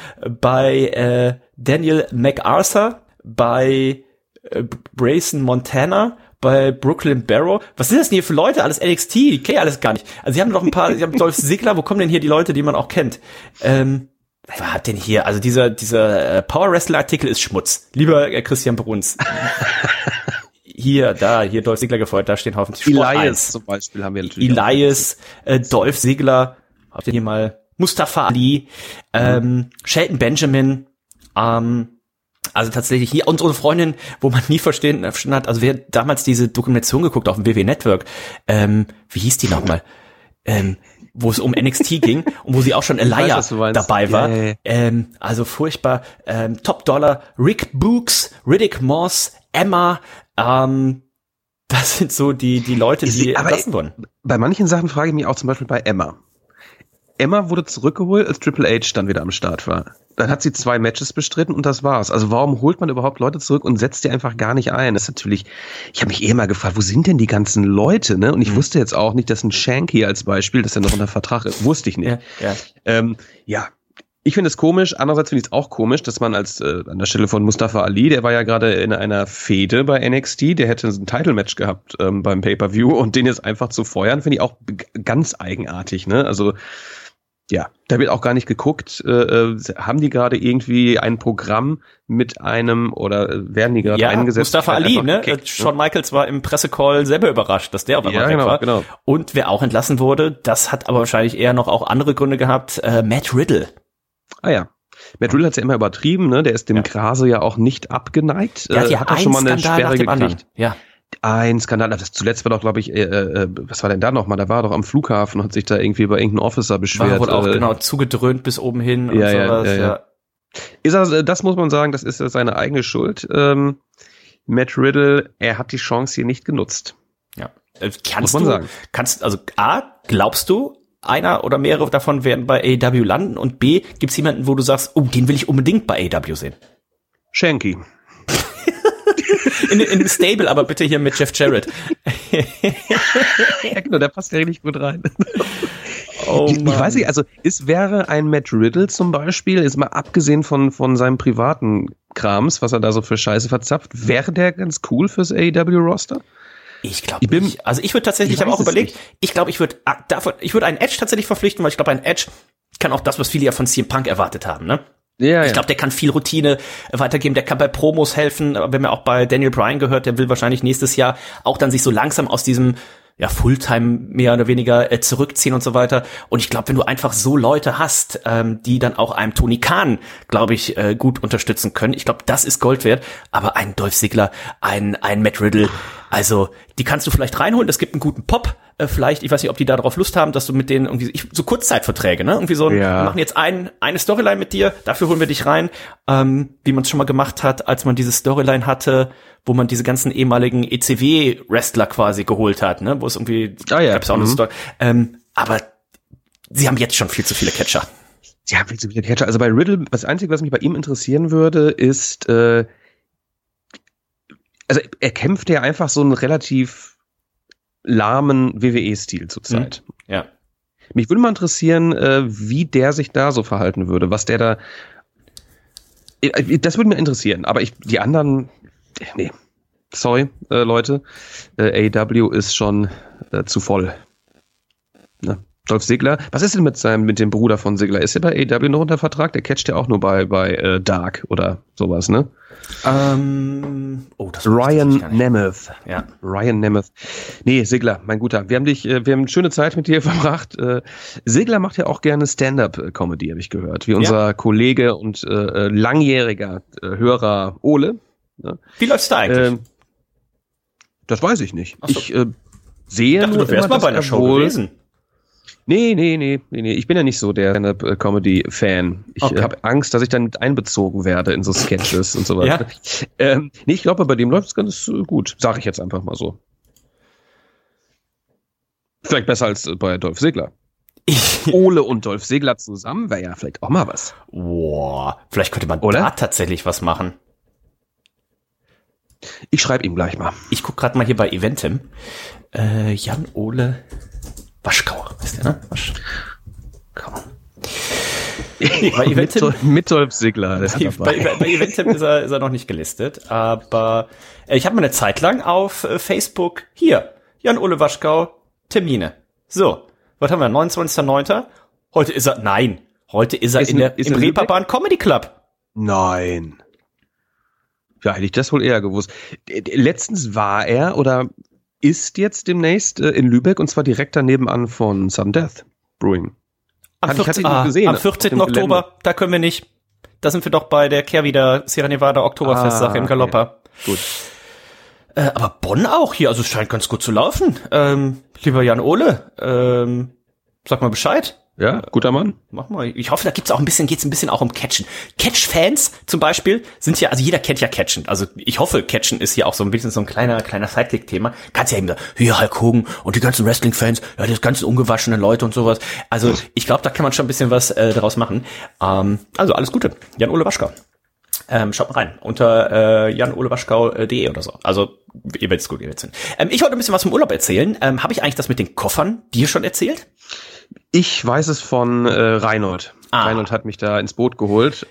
bei äh, Daniel MacArthur, bei äh, Brayson Montana, bei Brooklyn Barrow. Was sind das denn hier für Leute? Alles NXT? Ich kenne alles gar nicht. Also sie haben doch ein paar, sie haben Dolph Ziggler, wo kommen denn hier die Leute, die man auch kennt? Ähm, Wer hat denn hier? Also dieser dieser äh, Power Wrestler Artikel ist Schmutz. Lieber äh, Christian Bruns. hier, da, hier Dolph Ziggler gefeuert, da stehen hoffentlich Sport Elias 1. zum Beispiel haben wir natürlich. Elias, äh, Dolph Ziggler, habt ihr hier mal Mustafa Ali, ähm, Shelton Benjamin, ähm, also tatsächlich hier unsere Freundin, wo man nie verstehen, verstanden hat, also wer damals diese Dokumentation geguckt auf dem WW Network, ähm, wie hieß die nochmal? Ähm, wo es um NXT ging und wo sie auch schon Elia dabei war. Yeah, yeah. Ähm, also furchtbar. Ähm, Top Dollar, Rick Books, Riddick Moss, Emma, ähm, das sind so die, die Leute, die entlassen wurden. Bei manchen Sachen frage ich mich auch zum Beispiel bei Emma. Emma wurde zurückgeholt, als Triple H dann wieder am Start war. Dann hat sie zwei Matches bestritten und das war's. Also warum holt man überhaupt Leute zurück und setzt die einfach gar nicht ein? Das ist natürlich, ich habe mich eh mal gefragt, wo sind denn die ganzen Leute? Ne? Und ich mhm. wusste jetzt auch nicht, dass ein Shanky als Beispiel, dass er noch unter Vertrag ist, wusste ich nicht. Ja, ja. Ähm, ja ich finde es komisch, andererseits finde ich es auch komisch, dass man als äh, an der Stelle von Mustafa Ali, der war ja gerade in einer Fehde bei NXT, der hätte ein Title-Match gehabt ähm, beim Pay-Per-View und den jetzt einfach zu feuern, finde ich auch ganz eigenartig, ne? Also ja, da wird auch gar nicht geguckt, äh, äh haben die gerade irgendwie ein Programm mit einem oder werden die gerade ja, eingesetzt? Mustafa Ali, ne? Gekickt, ne? Shawn Michaels war im Pressecall selber überrascht, dass der auf einmal ja, weg genau, war. Genau. Und wer auch entlassen wurde, das hat aber wahrscheinlich eher noch auch andere Gründe gehabt, äh, Matt Riddle. Ah ja. Matt Riddle hat's ja immer übertrieben, ne? Der ist dem ja. Grase ja auch nicht abgeneigt. Ja, äh, hat auch schon mal eine Skandal Sperre gekriegt. Anderen. Ja ein Skandal. Das zuletzt war doch, glaube ich, äh, äh, was war denn da nochmal? Da war doch am Flughafen und hat sich da irgendwie über irgendeinen Officer beschwert. War wohl auch äh, genau zugedröhnt bis oben hin und ja, sowas. Ja, ja, ja. Ist er, das muss man sagen, das ist seine eigene Schuld. Ähm, Matt Riddle, er hat die Chance hier nicht genutzt. Ja. Äh, kannst muss man du, sagen. kannst, also A, glaubst du, einer oder mehrere davon werden bei AEW landen und B, gibt's jemanden, wo du sagst, oh, den will ich unbedingt bei AEW sehen? Shanky. in, in dem Stable, aber bitte hier mit Jeff Jarrett. ja, genau, der passt ja richtig gut rein. Oh, ich, ich, weiß nicht, also es wäre ein Matt Riddle zum Beispiel, ist mal abgesehen von, von seinem privaten Krams, was er da so für Scheiße verzapft, wäre der ganz cool fürs AEW-Roster? Ich glaube nicht. Also ich würde tatsächlich, ich, ich habe auch überlegt, nicht. ich glaube, ich würde ah, davon, ich würde einen Edge tatsächlich verpflichten, weil ich glaube, ein Edge kann auch das, was viele ja von CM Punk erwartet haben, ne? Ja, ich glaube, der kann viel Routine weitergeben, der kann bei Promos helfen, aber wir haben ja auch bei Daniel Bryan gehört, der will wahrscheinlich nächstes Jahr auch dann sich so langsam aus diesem ja, Fulltime mehr oder weniger äh, zurückziehen und so weiter. Und ich glaube, wenn du einfach so Leute hast, ähm, die dann auch einem Tony Khan, glaube ich, äh, gut unterstützen können, ich glaube, das ist Gold wert. Aber ein Dolph Ziggler, ein, ein Matt Riddle, also die kannst du vielleicht reinholen. Es gibt einen guten Pop, äh, vielleicht. Ich weiß nicht, ob die darauf Lust haben, dass du mit denen irgendwie ich, so Kurzzeitverträge, ne? Irgendwie so, ja. wir machen jetzt ein, eine Storyline mit dir, dafür holen wir dich rein, ähm, wie man es schon mal gemacht hat, als man diese Storyline hatte, wo man diese ganzen ehemaligen ECW-Wrestler quasi geholt hat, ne? Wo es irgendwie ah, ja. auch mhm. Story. Ähm, aber sie haben jetzt schon viel zu viele Catcher. Sie haben viel zu viele Catcher. Also bei Riddle, das Einzige, was mich bei ihm interessieren würde, ist äh, also er kämpft ja einfach so einen relativ lahmen WWE-Stil zurzeit. Mhm. Ja. Mich würde mal interessieren, äh, wie der sich da so verhalten würde, was der da. Äh, das würde mir interessieren, aber ich, die anderen, nee. Sorry, äh, Leute. Äh, AW ist schon äh, zu voll. Ne? Dolph Ziggler. Was ist denn mit seinem, mit dem Bruder von Ziggler? Ist er bei AW noch unter Vertrag? Der catcht ja auch nur bei, bei äh, Dark oder sowas, ne? Ähm, oh, das Ryan Nemeth. Ja. Ryan Nemeth. Nee, Sigler, mein Guter. Wir haben dich, äh, wir haben eine schöne Zeit mit dir verbracht. Äh, Sigler macht ja auch gerne Stand-up-Comedy, habe ich gehört. Wie unser ja. Kollege und äh, äh langjähriger äh, Hörer Ole. Ne? Wie läuft's da eigentlich? Ähm, das weiß ich nicht. So. Ich äh, sehe. Ich dachte, du wärst mal bei einer Show gewesen. Nee, nee, nee, nee, nee. Ich bin ja nicht so der Stand-Up-Comedy-Fan. Ich okay. habe Angst, dass ich dann mit einbezogen werde in so Sketches und so weiter. Ja. Ähm, nee, ich glaube, bei dem läuft es ganz gut. Sage ich jetzt einfach mal so. Vielleicht besser als bei Dolph Segler. Ole und Dolph Segler zusammen wäre ja vielleicht auch mal was. Boah, vielleicht könnte man Oder? da tatsächlich was machen. Ich schreibe ihm gleich mal. Ich guck gerade mal hier bei Eventim. Äh, Jan Ole Waschkauer ist der, ne? Waschkauer. bei Eventim, mit, Dolph Sigler. Bei, bei, bei Eventim ist er, ist er noch nicht gelistet, aber äh, ich habe mal eine Zeit lang auf äh, Facebook hier, Jan-Ole Waschkau, Termine. So, was haben wir, 29.09. Heute ist er, nein, heute ist er ist in der, ist im Reeperbahn Comedy Club. Nein. Ja, hätte ich das wohl eher gewusst. Letztens war er, oder ist jetzt demnächst äh, in Lübeck und zwar direkt daneben an von Some Death Brewing. Am 14. Ah, gesehen, am 14. Oktober, Gelände. da können wir nicht. Da sind wir doch bei der Kehrwieder Sierra Nevada Oktoberfest-Sache ah, im Galopper. Okay. Gut. Äh, aber Bonn auch hier, also es scheint ganz gut zu laufen. Ähm, lieber Jan Ole, ähm, sag mal Bescheid. Ja, guter Mann. Mach mal. Ich hoffe, da gibt's auch ein bisschen, geht's ein bisschen auch um Catchen. Catch-Fans zum Beispiel sind ja, also jeder kennt ja Catchen. Also ich hoffe, Catchen ist hier auch so ein bisschen so ein kleiner, kleiner Sidekick-Thema. Kannst ja eben sagen, hier Hulk Hogan und die ganzen Wrestling-Fans, ja, die ganzen ungewaschenen Leute und sowas. Also ich glaube, da kann man schon ein bisschen was äh, daraus machen. Ähm, also alles Gute. Jan-Ole Waschkau. Ähm, schaut mal rein unter äh, janolewaschkau.de oder so. Also ihr werdet es gut, ihr werdet ähm, Ich wollte ein bisschen was vom Urlaub erzählen. Ähm, Habe ich eigentlich das mit den Koffern dir schon erzählt? Ich weiß es von äh, Reinhold. Ah. Reinhold hat mich da ins Boot geholt.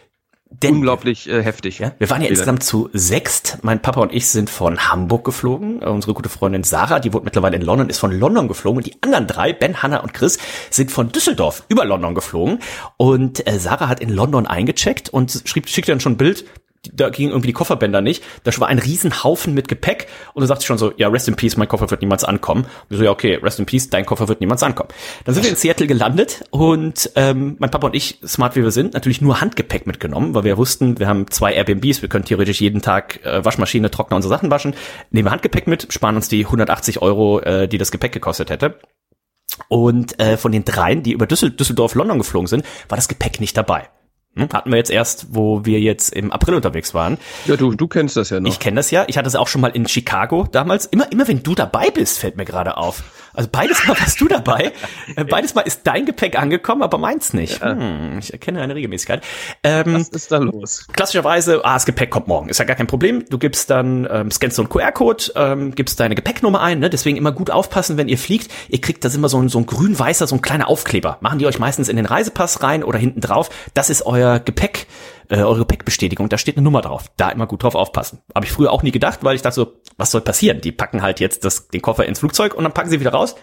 Denn, Unglaublich äh, heftig. Ja, wir waren ja insgesamt zu sechst. Mein Papa und ich sind von Hamburg geflogen. Unsere gute Freundin Sarah, die wohnt mittlerweile in London, ist von London geflogen. Und die anderen drei, Ben, Hannah und Chris, sind von Düsseldorf über London geflogen. Und äh, Sarah hat in London eingecheckt und schrieb, schickte dann schon ein Bild da ging irgendwie die Kofferbänder nicht. Da war ein Riesenhaufen mit Gepäck und du sagst schon so, ja, rest in peace, mein Koffer wird niemals ankommen. Und so, ja, okay, rest in peace, dein Koffer wird niemals ankommen. Dann sind wir in Seattle gelandet und ähm, mein Papa und ich, smart wie wir sind, natürlich nur Handgepäck mitgenommen, weil wir wussten, wir haben zwei Airbnbs, wir können theoretisch jeden Tag äh, Waschmaschine, Trockner unsere Sachen waschen. Nehmen wir Handgepäck mit, sparen uns die 180 Euro, äh, die das Gepäck gekostet hätte. Und äh, von den dreien, die über Düssel Düsseldorf, London geflogen sind, war das Gepäck nicht dabei. Hm? Hatten wir jetzt erst, wo wir jetzt im April unterwegs waren. Ja, du, du kennst das ja noch. Ich kenne das ja. Ich hatte es auch schon mal in Chicago damals. Immer, immer wenn du dabei bist, fällt mir gerade auf. Also beides Mal warst du dabei. Äh, beides Mal ist dein Gepäck angekommen, aber meins nicht. Ja. Hm, ich erkenne eine Regelmäßigkeit. Ähm, Was ist da los? klassischerweise, ah, das Gepäck kommt morgen. Ist ja gar kein Problem. Du gibst dann, ähm, scannst so einen QR-Code, ähm, gibst deine Gepäcknummer ein, ne? deswegen immer gut aufpassen, wenn ihr fliegt. Ihr kriegt das immer so ein, so ein grün-weißer, so ein kleiner Aufkleber. Machen die euch meistens in den Reisepass rein oder hinten drauf. Das ist euer Gepäck, äh, eure Gepäckbestätigung. Da steht eine Nummer drauf. Da immer gut drauf aufpassen. Habe ich früher auch nie gedacht, weil ich dachte so, was soll passieren? Die packen halt jetzt das, den Koffer ins Flugzeug und dann packen sie wieder raus.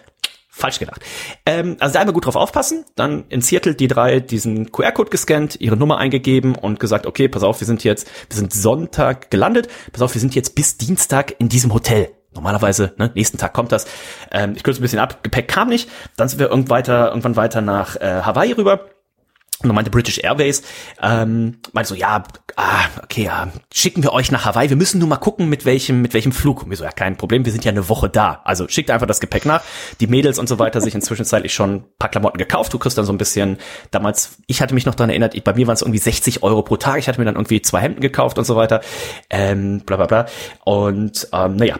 Falsch gedacht. Ähm, also da einmal gut drauf aufpassen. Dann in Seattle die drei diesen QR-Code gescannt, ihre Nummer eingegeben und gesagt, okay, pass auf, wir sind jetzt, wir sind Sonntag gelandet. Pass auf, wir sind jetzt bis Dienstag in diesem Hotel. Normalerweise, ne, nächsten Tag kommt das. Ähm, ich kürze ein bisschen ab, Gepäck kam nicht. Dann sind wir irgend weiter, irgendwann weiter nach äh, Hawaii rüber. Und dann meinte British Airways, ähm, meinte so, ja, ah, okay, ja, schicken wir euch nach Hawaii. Wir müssen nur mal gucken, mit welchem, mit welchem Flug. Und wir so, ja, kein Problem, wir sind ja eine Woche da. Also schickt einfach das Gepäck nach. Die Mädels und so weiter sich inzwischen zeitlich schon ein paar Klamotten gekauft. Du kriegst dann so ein bisschen, damals, ich hatte mich noch daran erinnert, bei mir waren es irgendwie 60 Euro pro Tag. Ich hatte mir dann irgendwie zwei Hemden gekauft und so weiter. Ähm, bla bla bla. Und ähm, naja,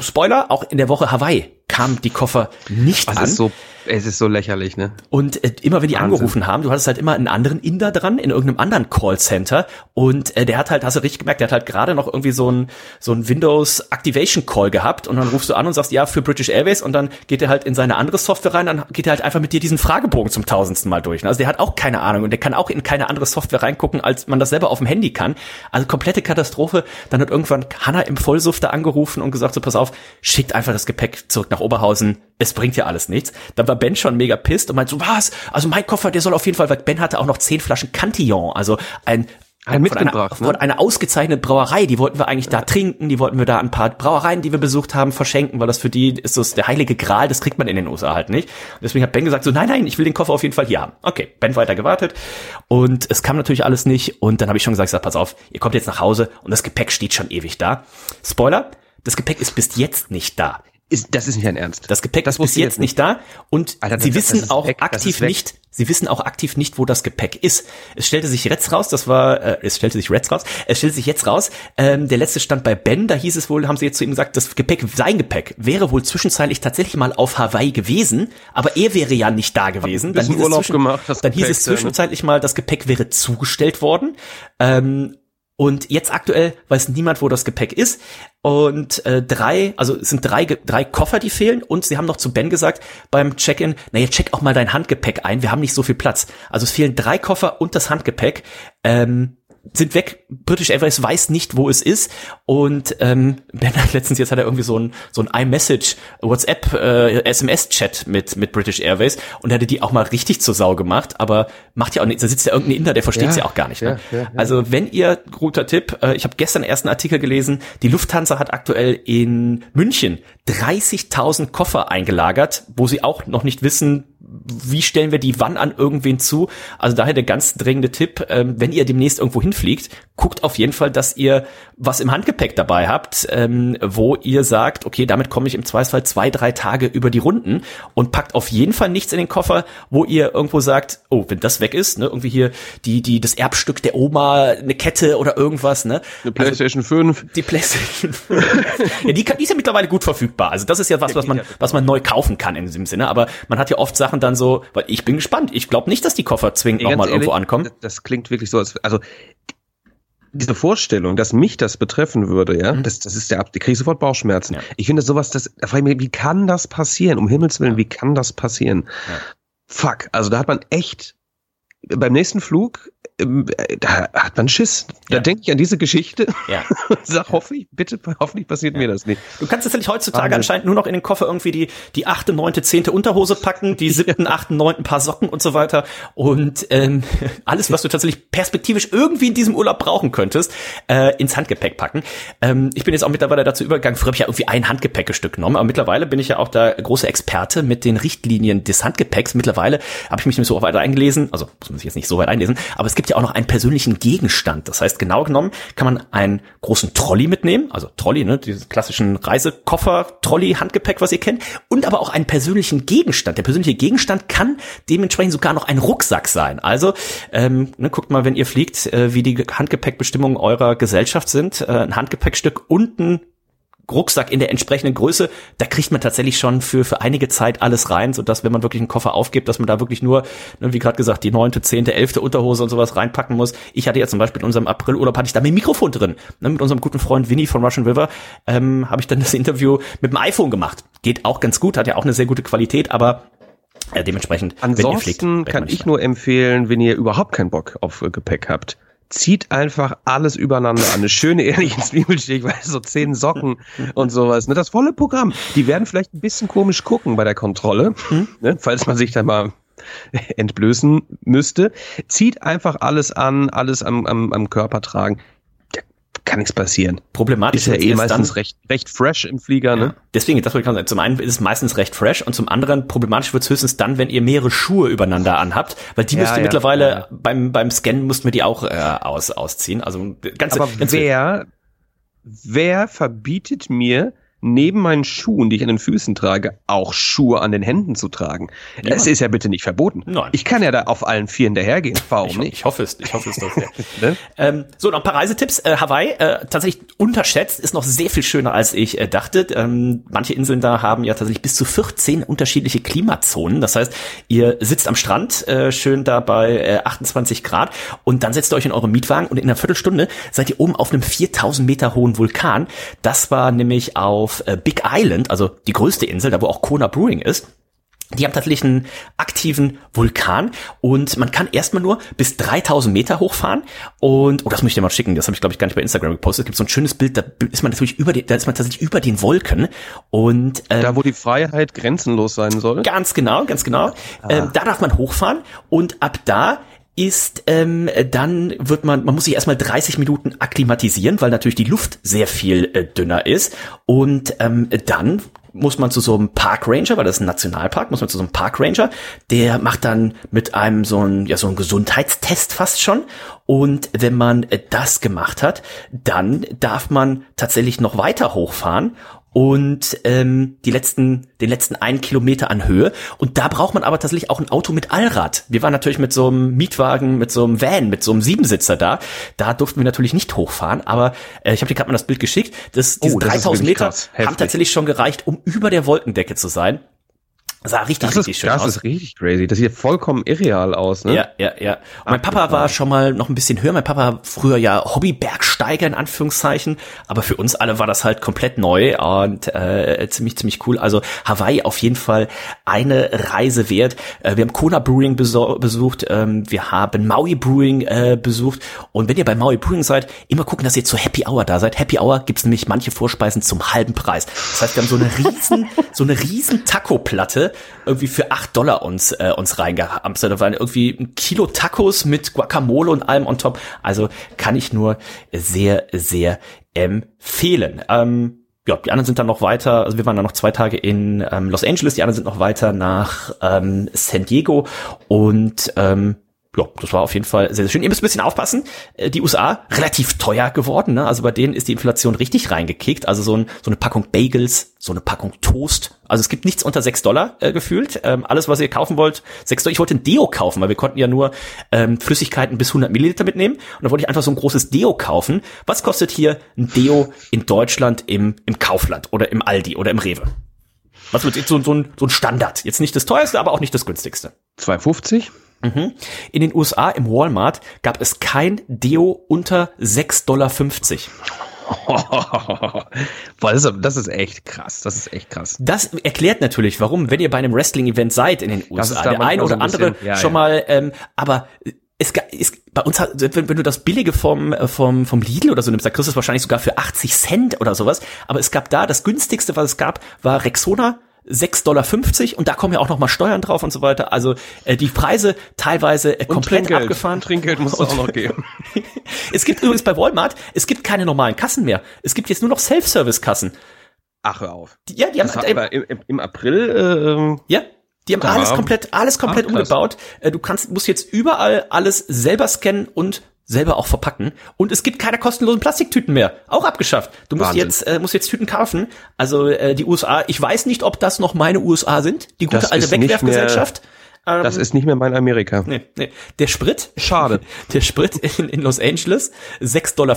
Spoiler, auch in der Woche Hawaii kamen die Koffer nicht Das an. ist so, es ist so lächerlich, ne? Und äh, immer wenn die Wahnsinn. angerufen haben, du hattest halt immer einen anderen Inder dran in irgendeinem anderen Callcenter und äh, der hat halt, hast du richtig gemerkt, der hat halt gerade noch irgendwie so ein so ein Windows Activation Call gehabt und dann rufst du an und sagst ja für British Airways und dann geht er halt in seine andere Software rein, dann geht er halt einfach mit dir diesen Fragebogen zum tausendsten Mal durch. ne? Also der hat auch keine Ahnung und der kann auch in keine andere Software reingucken, als man das selber auf dem Handy kann. Also komplette Katastrophe. Dann hat irgendwann Hanna im Vollsuft da angerufen und gesagt so pass auf, schickt einfach das Gepäck zurück nach Oberhausen. Es bringt ja alles nichts. Dann war Ben schon mega pisst und meint so, was? Also mein Koffer, der soll auf jeden Fall, weil Ben hatte auch noch zehn Flaschen Cantillon, also ein Ein von einer, ne? von einer ausgezeichnete Brauerei, die wollten wir eigentlich da trinken, die wollten wir da ein paar Brauereien, die wir besucht haben, verschenken, weil das für die ist das der heilige Gral, das kriegt man in den USA halt nicht. Und deswegen hat Ben gesagt so, nein, nein, ich will den Koffer auf jeden Fall hier haben. Okay, Ben weiter gewartet und es kam natürlich alles nicht und dann habe ich schon gesagt, sag, pass auf, ihr kommt jetzt nach Hause und das Gepäck steht schon ewig da. Spoiler, das Gepäck ist bis jetzt nicht da. Ist, das ist nicht ein Ernst. Das Gepäck Das ist bis jetzt nicht da und Alter, das- sie wissen auch weg, aktiv nicht, sie wissen auch aktiv nicht, wo das Gepäck ist. Es stellte sich jetzt raus, das war, äh, es stellte sich jetzt raus, es stellte sich jetzt raus, ähm, der letzte stand bei Ben, da hieß es wohl, haben sie jetzt zu ihm gesagt, das Gepäck, sein Gepäck, wäre wohl zwischenzeitlich tatsächlich mal auf Hawaii gewesen, aber er wäre ja nicht da gewesen. bisschen hieß es Urlaub zwischen- gemacht, dann hieß Gepäck es da, ne? zwischenzeitlich mal, das Gepäck wäre zugestellt worden. Ähm, und jetzt aktuell weiß niemand, wo das Gepäck ist. Und äh, drei, also es sind drei, drei Koffer, die fehlen. Und sie haben noch zu Ben gesagt beim Check-in, naja, check auch mal dein Handgepäck ein. Wir haben nicht so viel Platz. Also es fehlen drei Koffer und das Handgepäck. Ähm, sind weg. British Airways weiß nicht, wo es ist. Und ähm, Ben hat letztens jetzt hat er irgendwie so ein so ein iMessage WhatsApp äh, SMS Chat mit mit British Airways und er hatte die auch mal richtig zur Sau gemacht. Aber macht ja auch nichts. Da sitzt ja irgendein Inder, der versteht Ja, ja auch gar nicht. Ne? ja, ja. Also wenn ihr guter Tipp, äh, ich habe gestern erst einen Artikel gelesen. Die Lufthansa hat aktuell in München 30.000 Koffer eingelagert, wo sie auch noch nicht wissen, wie stellen wir die wann an irgendwen zu. Also daher der ganz dringende Tipp, ähm, wenn ihr demnächst irgendwo hinfliegt, guckt auf jeden Fall, dass ihr was im Handgepäck dabei habt, ähm, wo ihr sagt, okay, damit komme ich im Zweifelsfall zwei, drei Tage über die Runden und packt auf jeden Fall nichts in den Koffer, wo ihr irgendwo sagt, oh, wenn das weg ist, ne, irgendwie hier die, die, das Erbstück der Oma, eine Kette oder irgendwas, ne? Eine PlayStation 5. Die PlayStation. ja, die, kann, die ist ja mittlerweile gut verfügbar. Also das ist ja was, was man, was man neu kaufen kann in diesem Sinne. Aber man hat ja oft Sachen dann so, weil ich bin gespannt. Ich glaube nicht, dass die Koffer zwingend nochmal irgendwo ankommen. Das, klingt wirklich so, als, also diese Vorstellung, dass mich das betreffen würde, ja, das, das ist der, Ab- da krieg ich sofort Bauchschmerzen. Ja. Ich finde sowas, das, da frage ich mich, wie kann das passieren? Um Himmels Willen, wie kann das passieren? Ja. Fuck, also da hat man echt beim nächsten Flug, da hat man Schiss. Da Ja. denke ich an diese Geschichte Ja. und sag, hoffe ich, bitte, hoffentlich passiert mir das nicht. Du kannst tatsächlich heutzutage Wahnsinn. anscheinend nur noch in den Koffer irgendwie die, die achte, neunte, zehnte Unterhose packen, die siebten, achten, neunten Paar Socken und so weiter. Und ähm, alles, was du tatsächlich perspektivisch irgendwie in diesem Urlaub brauchen könntest, äh, ins Handgepäck packen. Ähm, ich bin jetzt auch mittlerweile dazu übergegangen, früher habe ich ja irgendwie ein Handgepäckstück genommen, aber mittlerweile bin ich ja auch der große Experte mit den Richtlinien des Handgepäcks. Mittlerweile habe ich mich nicht so weit eingelesen, also muss man sich jetzt nicht so weit einlesen, aber es gibt ja auch noch einen persönlichen Gegenstand. Das heißt, genau genommen kann man einen großen Trolley mitnehmen, also Trolley, ne, diesen klassischen Reisekoffer, Trolley, Handgepäck, was ihr kennt, und aber auch einen persönlichen Gegenstand. Der persönliche Gegenstand kann dementsprechend sogar noch ein Rucksack sein. Also ähm, ne, guckt mal, wenn ihr fliegt, äh, wie die Handgepäckbestimmungen eurer Gesellschaft sind. Äh, ein Handgepäckstück und ein Rucksack in der entsprechenden Größe, da kriegt man tatsächlich schon für, für einige Zeit alles rein, so dass wenn man wirklich einen Koffer aufgibt, dass man da wirklich nur, ne, wie gerade gesagt, die neunte, zehnte, elfte Unterhose und sowas reinpacken muss. Ich hatte ja zum Beispiel in unserem Aprilurlaub hatte ich da mit Mikrofon drin. Ne, mit unserem guten Freund Winnie von Russian River ähm, habe ich dann das Interview mit dem iPhone gemacht. Geht auch ganz gut, hat ja auch eine sehr gute Qualität, aber äh, dementsprechend. Ansonsten fliegt, kann ich nur empfehlen, wenn ihr überhaupt keinen Bock auf Gepäck habt, zieht einfach alles übereinander an. Eine schöne ehrliche Zwiebelstich, weil so zehn Socken und sowas. Ne, das volle Programm. Die werden vielleicht ein bisschen komisch gucken bei der Kontrolle, mhm. ne, falls man sich da mal entblößen müsste. Zieht einfach alles an, alles am, am, am Körper tragen kann nichts passieren. Problematisch ist ja eh meistens dann, recht, recht fresh im Flieger, ne? Deswegen, das wollte ich sagen. Zum einen ist es meistens recht fresh und zum anderen problematisch wird es höchstens dann, wenn ihr mehrere Schuhe übereinander anhabt, weil die ja, müsst ihr ja, mittlerweile ja. beim beim Scannen mussten wir die auch äh, aus ausziehen. Also ganz. Aber ganz wer wer verbietet mir neben meinen Schuhen, die ich an den Füßen trage, auch Schuhe an den Händen zu tragen. Ja. Es ist ja bitte nicht verboten. Nein. Ich kann ja da auf allen vier hinterhergehen. Warum ich, nicht? Ich hoffe es. Ich hoffe es doch sehr. ne? ähm, so, noch ein paar Reisetipps. Äh, Hawaii, äh, tatsächlich unterschätzt, ist noch sehr viel schöner, als ich äh, dachte. Ähm, manche Inseln da haben ja tatsächlich bis zu 14 unterschiedliche Klimazonen. Das heißt, ihr sitzt am Strand, äh, schön da bei äh, 28 Grad und dann setzt ihr euch in euren Mietwagen und in einer Viertelstunde seid ihr oben auf einem 4000 Meter hohen Vulkan. Das war nämlich auf auf äh, Big Island, also die größte Insel, da wo auch Kona Brewing ist, die haben tatsächlich einen aktiven Vulkan und man kann erstmal nur bis 3000 Meter hochfahren und, oh, das möchte ich dir mal schicken, das habe ich glaube ich gar nicht bei Instagram gepostet. Es gibt so ein schönes Bild, da ist man natürlich über den, da ist man tatsächlich über den Wolken und ähm, da wo die Freiheit grenzenlos sein soll. Ganz genau, ganz genau. Ah. Ähm, da darf man hochfahren und ab da ist, ähm, dann wird man, man muss sich erstmal 30 Minuten akklimatisieren, weil natürlich die Luft sehr viel äh, dünner ist. Und ähm, dann muss man zu so einem Park Ranger, weil das ist ein Nationalpark, muss man zu so einem Park Ranger, der macht dann mit einem so ein, ja, so ein Gesundheitstest fast schon. Und wenn man äh, das gemacht hat, dann darf man tatsächlich noch weiter hochfahren und ähm, die letzten, den letzten einen Kilometer an Höhe. Und da braucht man aber tatsächlich auch ein Auto mit Allrad. Wir waren natürlich mit so einem Mietwagen, mit so einem Van, mit so einem Siebensitzer da. Da durften wir natürlich nicht hochfahren, aber äh, ich habe dir gerade mal das Bild geschickt. Das, diese oh, das 3000 Meter haben tatsächlich schon gereicht, um über der Wolkendecke zu sein. Sah richtig, das richtig ist, schön das aus. Das ist richtig crazy. Das sieht vollkommen irreal aus, ne? Ja, ja, ja. Und mein Papa war schon mal noch ein bisschen höher. Mein Papa früher ja Hobbybergsteiger in Anführungszeichen, aber für uns alle war das halt komplett neu und äh, ziemlich, ziemlich cool. Also Hawaii auf jeden Fall eine Reise wert. Äh, wir haben Kona Brewing besucht, ähm, wir haben Maui Brewing äh, besucht und wenn ihr bei Maui Brewing seid, immer gucken, dass ihr zur Happy Hour da seid. Happy Hour gibt's nämlich manche Vorspeisen zum halben Preis. Das heißt, wir haben so eine riesen, so eine riesen Taco-Platte irgendwie für acht Dollar uns, äh, uns reingehamstert. Da waren irgendwie ein Kilo Tacos mit Guacamole und allem on top. Also kann ich nur sehr, sehr empfehlen. Ähm, ja, die anderen sind dann noch weiter, also wir waren dann noch zwei Tage in ähm, Los Angeles, die anderen sind noch weiter nach ähm, San Diego und ähm, ja, das war auf jeden Fall sehr, sehr schön. Ihr müsst ein bisschen aufpassen. Äh, die USA relativ teuer geworden. Ne? Also bei denen ist die Inflation richtig reingekickt. Also so, ein, so eine Packung Bagels, so eine Packung Toast. Also es gibt nichts unter sechs Dollar äh, gefühlt. Ähm, alles, was ihr kaufen wollt, sechs Dollar. Ich wollte ein Deo kaufen, weil wir konnten ja nur ähm, Flüssigkeiten bis 100 Milliliter mitnehmen. Und da wollte ich einfach so ein großes Deo kaufen. Was kostet hier ein Deo in Deutschland im, im Kaufland oder im Aldi oder im Rewe? Was wird jetzt so, so, ein, so ein Standard? Jetzt nicht das teuerste, aber auch nicht das günstigste. 2,50? Mhm. In den USA im Walmart gab es kein Deo unter 6,50 Dollar. Das, ist, das ist echt krass. Das ist echt krass. Das erklärt natürlich, warum, wenn ihr bei einem Wrestling-Event seid in den USA, der eine oder andere bisschen, ja, schon ja. mal, ähm, aber es ist bei uns hat, wenn, wenn du das billige vom vom vom Lidl oder so nimmst, da kriegst du es wahrscheinlich sogar für 80 Cent oder sowas. Aber es gab da das günstigste, was es gab, war Rexona 6,50 Dollar und da kommen ja auch noch mal Steuern drauf und so weiter. Also äh, die Preise teilweise äh, komplett Trinkgeld. abgefahren. Trinkgeld muss es auch noch geben. es gibt übrigens bei Walmart, es gibt keine normalen Kassen mehr. Es gibt jetzt nur noch Self-Service-Kassen. Ach, hör auf. Die, ja, die haben halt, im, im, April äh, Ja, die haben alles komplett alles komplett Ach, umgebaut. Äh, du kannst musst jetzt überall alles selber scannen und selber auch verpacken. Und es gibt keine kostenlosen Plastiktüten mehr. Auch abgeschafft. Du musst Wahnsinn. jetzt, äh, musst jetzt Tüten kaufen. Also äh, die USA, ich weiß nicht, ob das noch meine USA sind, die gute das alte Wegwerfgesellschaft. Ähm, das ist nicht mehr mein Amerika. Nee, nee. Der Sprit. Schade. Der Sprit in, in Los Angeles, 6,50 Dollar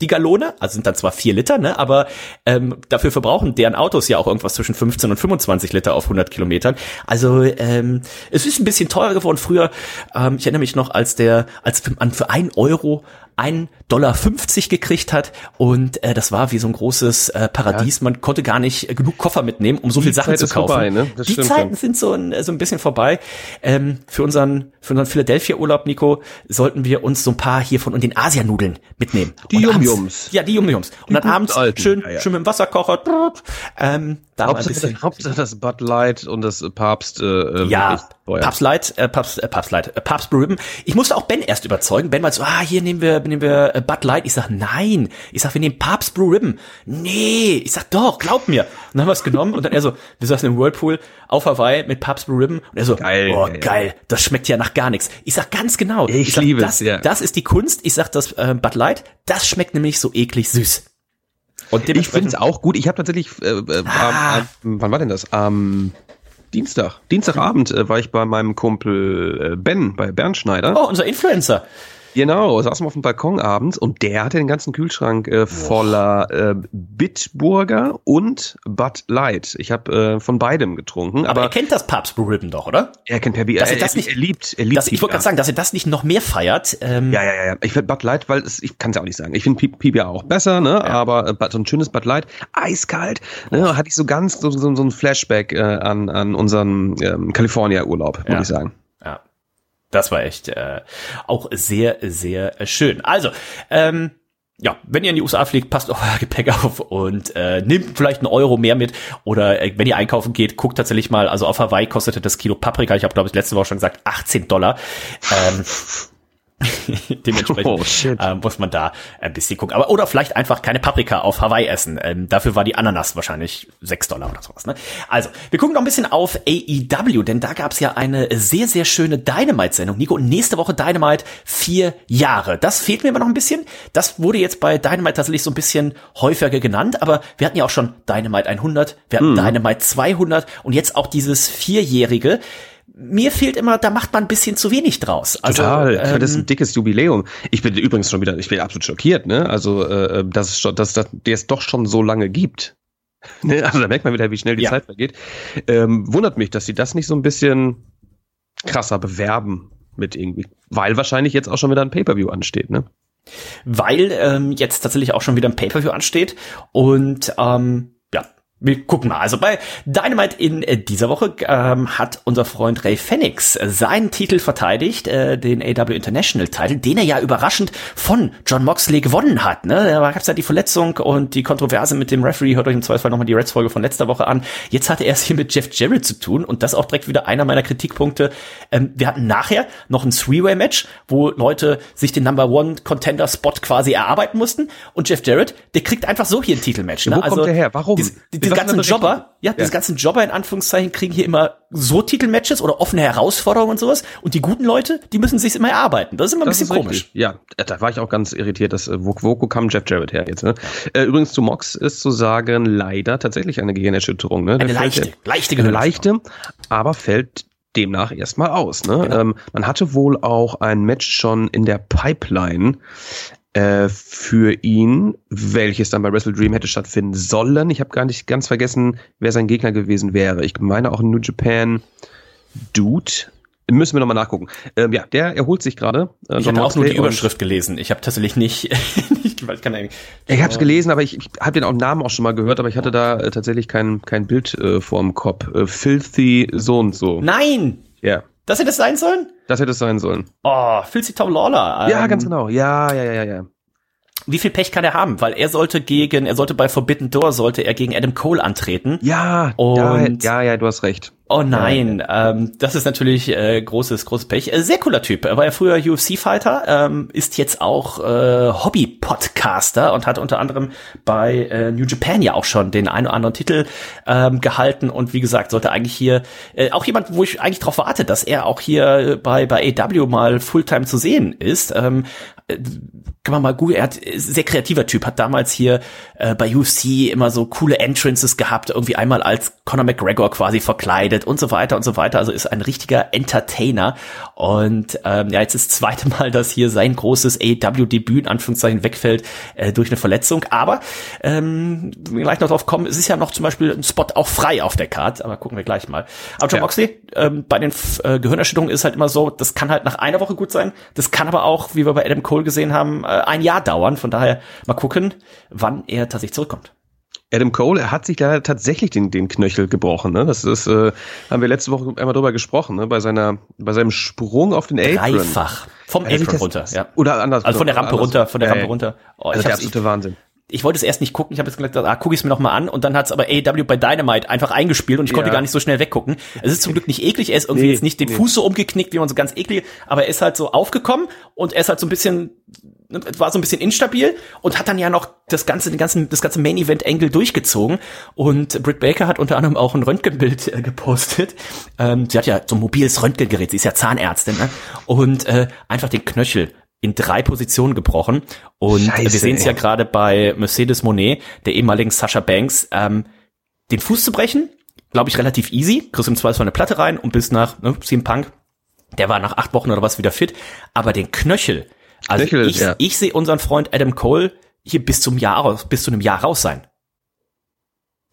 die Gallone, also sind dann zwar vier Liter, ne, aber ähm, dafür verbrauchen deren Autos ja auch irgendwas zwischen 15 und 25 Liter auf 100 Kilometern. Also ähm, es ist ein bisschen teurer geworden. Früher, ähm, ich erinnere mich noch, als der, als man für ein Euro 1,50 Dollar gekriegt hat und äh, das war wie so ein großes äh, Paradies. Ja. Man konnte gar nicht genug Koffer mitnehmen, um so viel Sachen Zeit zu kaufen. Vorbei, ne? Die Zeiten sind so ein, so ein bisschen vorbei. Ähm, für unseren für unseren Philadelphia-Urlaub, Nico, sollten wir uns so ein paar hier von den Asianudeln mitnehmen. Die Yum-Yums. Ja, die Yum-Yums. Und dann abends alten. schön, ja, ja. schön mit dem Wasserkocher. Ähm, da Hauptsache, bisschen, Hauptsache das Bud Light und das Papst. Äh, äh ja, Papst Light, äh, Papst, äh, Papst Light, äh, Papst Blue Ribbon. Ich musste auch Ben erst überzeugen. Ben war so, ah, hier nehmen wir, nehmen wir äh, Bud Light. Ich sag, nein. Ich sag, wir nehmen Papst Blue Ribbon. Nee. Ich sag, doch, glaub mir. Und dann haben wir es genommen und dann er so, wir saßen im Whirlpool auf Hawaii mit Papst Blue Ribbon und er so, geil, oh, geil, geil. das schmeckt ja nach gar nichts. Ich sag ganz genau. Ich, ich sag, liebe das, es, ja. Das ist die Kunst. Ich sag, das äh, Bud Light, das schmeckt nämlich so eklig süß. Und ich finde es auch gut. Ich habe tatsächlich, äh, äh, ah. äh, wann war denn das? Am ähm, Dienstag. Dienstagabend äh, war ich bei meinem Kumpel äh, Ben bei Bernschneider. Oh, unser Influencer. Genau, saßen wir auf dem Balkon abends und der hatte den ganzen Kühlschrank äh, voller äh, Bitburger und Bud Light. Ich habe äh, von beidem getrunken. Aber, aber, er kennt das Papst Ribbon doch, oder? Er kennt Perbi. Dass er, das nicht, er liebt, er liebt. Dass, ich wollte gerade sagen, dass er das nicht noch mehr feiert. Ähm. Ja, ja, ja, ja. Ich finde Bud Light, weil es, ich kann es ja auch nicht sagen. Ich finde PBR auch besser, ne? Ja. Aber äh, so ein schönes Bud Light, eiskalt. Ne? Hatte ich so ganz so, so, so ein Flashback äh, an, an unseren ähm, California-Urlaub, muss ja. ich sagen. Das war echt äh, auch sehr, sehr schön. Also, ähm, ja, wenn ihr in die USA fliegt, passt euer Gepäck auf und äh, nehmt vielleicht einen Euro mehr mit. Oder äh, wenn ihr einkaufen geht, guckt tatsächlich mal, also auf Hawaii kostete das Kilo Paprika, ich habe glaube ich letzte Woche schon gesagt, 18 Dollar. Ähm, Dementsprechend oh, äh, muss man da ein bisschen gucken. Aber oder vielleicht einfach keine Paprika auf Hawaii essen. Ähm, dafür war die Ananas wahrscheinlich 6 Dollar oder sowas. Ne? Also, wir gucken noch ein bisschen auf AEW, denn da gab es ja eine sehr, sehr schöne Dynamite-Sendung. Nico, nächste Woche Dynamite vier Jahre. Das fehlt mir immer noch ein bisschen. Das wurde jetzt bei Dynamite tatsächlich so ein bisschen häufiger genannt, aber wir hatten ja auch schon Dynamite 100, wir hatten mm. Dynamite 200 und jetzt auch dieses vierjährige mir fehlt immer, da macht man ein bisschen zu wenig draus. Also, Total, ähm, das ist ein dickes Jubiläum. Ich bin übrigens schon wieder, ich bin absolut schockiert, ne? Also, äh, dass es schon, dass, dass der es doch schon so lange gibt. ne? Also da merkt man wieder, wie schnell die ja. Zeit vergeht. Ähm, wundert mich, dass sie das nicht so ein bisschen krasser bewerben mit irgendwie, weil wahrscheinlich jetzt auch schon wieder ein Pay-per-View ansteht, ne? Weil ähm, jetzt tatsächlich auch schon wieder ein Pay-per-View ansteht und ähm, wir gucken mal. Also bei Dynamite in äh, dieser Woche ähm, hat unser Freund Ray Phoenix seinen Titel verteidigt, äh, den AW International Titel, den er ja überraschend von John Moxley gewonnen hat. Ne? Da gab es ja die Verletzung und die Kontroverse mit dem Referee. Hört euch im Zweifel nochmal die Reds-Folge von letzter Woche an. Jetzt hatte er es hier mit Jeff Jarrett zu tun und das auch direkt wieder einer meiner Kritikpunkte. Ähm, wir hatten nachher noch ein Three-Way-Match, wo Leute sich den Number One Contender Spot quasi erarbeiten mussten und Jeff Jarrett, der kriegt einfach so hier ein Titelmatch. Ne? Wo also, kommt der her? Warum? Die, die, diese ganzen Jobber, ja, ja, diese ganzen Jobber in Anführungszeichen kriegen hier immer so Titelmatches oder offene Herausforderungen und sowas. Und die guten Leute, die müssen sich immer erarbeiten. Das ist immer ein das bisschen komisch. Richtig. Ja, da war ich auch ganz irritiert, dass äh, wo, wo kam Jeff Jarrett her jetzt. Ne? Ja. Äh, übrigens zu Mox ist zu sagen leider tatsächlich eine Gehirnerschütterung. Ne? Eine leichte, fällt, leichte Eine leichte, aber fällt demnach erstmal aus. Ne? Genau. Ähm, man hatte wohl auch ein Match schon in der Pipeline äh, für ihn, welches dann bei Wrestle Dream hätte stattfinden sollen. Ich habe gar nicht ganz vergessen, wer sein Gegner gewesen wäre. Ich meine auch New Japan Dude. Müssen wir nochmal nachgucken. Ähm, ja, der erholt sich gerade. Äh, ich habe auch nur die Überschrift gelesen. Ich habe tatsächlich nicht, nicht weil kann eigentlich, Ich habe es gelesen, aber ich, ich habe den auch Namen auch schon mal gehört, aber ich hatte da äh, tatsächlich kein, kein Bild äh, vor dem Kopf. Äh, Filthy so und so. Nein! Ja. Das hätte es sein sollen? Das hätte es sein sollen. Oh, Filthy Tom Lawler. Ähm, ja, ganz genau. Ja, ja, ja, ja. Wie viel Pech kann er haben? Weil er sollte gegen, er sollte bei Forbidden Door, sollte er gegen Adam Cole antreten. Ja, und ja, ja, ja, du hast recht. Oh nein, ja. ähm, das ist natürlich äh, großes, großes Pech. Äh, sehr cooler Typ. Er war ja früher UFC-Fighter, ähm, ist jetzt auch äh, Hobby-Podcaster und hat unter anderem bei äh, New Japan ja auch schon den einen oder anderen Titel ähm, gehalten. Und wie gesagt, sollte eigentlich hier äh, auch jemand, wo ich eigentlich darauf warte, dass er auch hier bei bei AW mal Fulltime zu sehen ist. Ähm, kann man mal googeln, er hat sehr kreativer Typ, hat damals hier äh, bei UFC immer so coole Entrances gehabt, irgendwie einmal als Conor McGregor quasi verkleidet und so weiter und so weiter. Also ist ein richtiger Entertainer. Und ähm, ja, jetzt ist das zweite Mal, dass hier sein großes AEW-Debüt in Anführungszeichen wegfällt äh, durch eine Verletzung. Aber ähm, wir gleich noch drauf kommen, es ist ja noch zum Beispiel ein Spot auch frei auf der Card, aber gucken wir gleich mal. Aber John ja. Moxley, ähm, bei den äh, Gehirnerschütterungen ist halt immer so, das kann halt nach einer Woche gut sein, das kann aber auch, wie wir bei Adam Cole gesehen haben, äh, ein Jahr dauern. Von daher mal gucken, wann er tatsächlich zurückkommt. Adam Cole, er hat sich da tatsächlich den, den Knöchel gebrochen. Ne? Das ist, äh, haben wir letzte Woche einmal drüber gesprochen, ne? bei seiner, bei seinem Sprung auf den Apron. Dreifach. Vom Apron runter, ja. Oder anders. Also von der Rampe runter, von der Rampe runter. Oh, also der absolute Wahnsinn ich wollte es erst nicht gucken, ich habe jetzt gesagt, ah, gucke ich es mir noch mal an und dann hat es aber AEW bei Dynamite einfach eingespielt und ich konnte gar nicht so schnell weggucken. Es ist zum Glück nicht eklig, er ist irgendwie nee, jetzt nicht den nee. Fuß so umgeknickt, wie man so ganz eklig, aber er ist halt so aufgekommen und er ist halt so ein bisschen war so ein bisschen instabil und hat dann ja noch das ganze, den ganzen, das ganze Main Event Angle durchgezogen und Britt Baker hat unter anderem auch ein Röntgenbild äh, gepostet. Ähm, sie hat ja so ein mobiles Röntgengerät, sie ist ja Zahnärztin, ne? Und äh, einfach den Knöchel in drei Positionen gebrochen. Und Scheiße, wir sehen es ja gerade bei Mercedes Monet, der ehemaligen Sascha Banks, ähm, den Fuß zu brechen, glaube ich, relativ easy. Kriegst im Zweifelsfall eine Platte rein und bis nach ne, CM Punk, der war nach acht Wochen oder was wieder fit. Aber den Knöchel, also Knöchel, ich, ja. ich sehe unseren Freund Adam Cole hier bis zum Jahr bis zu einem Jahr raus sein.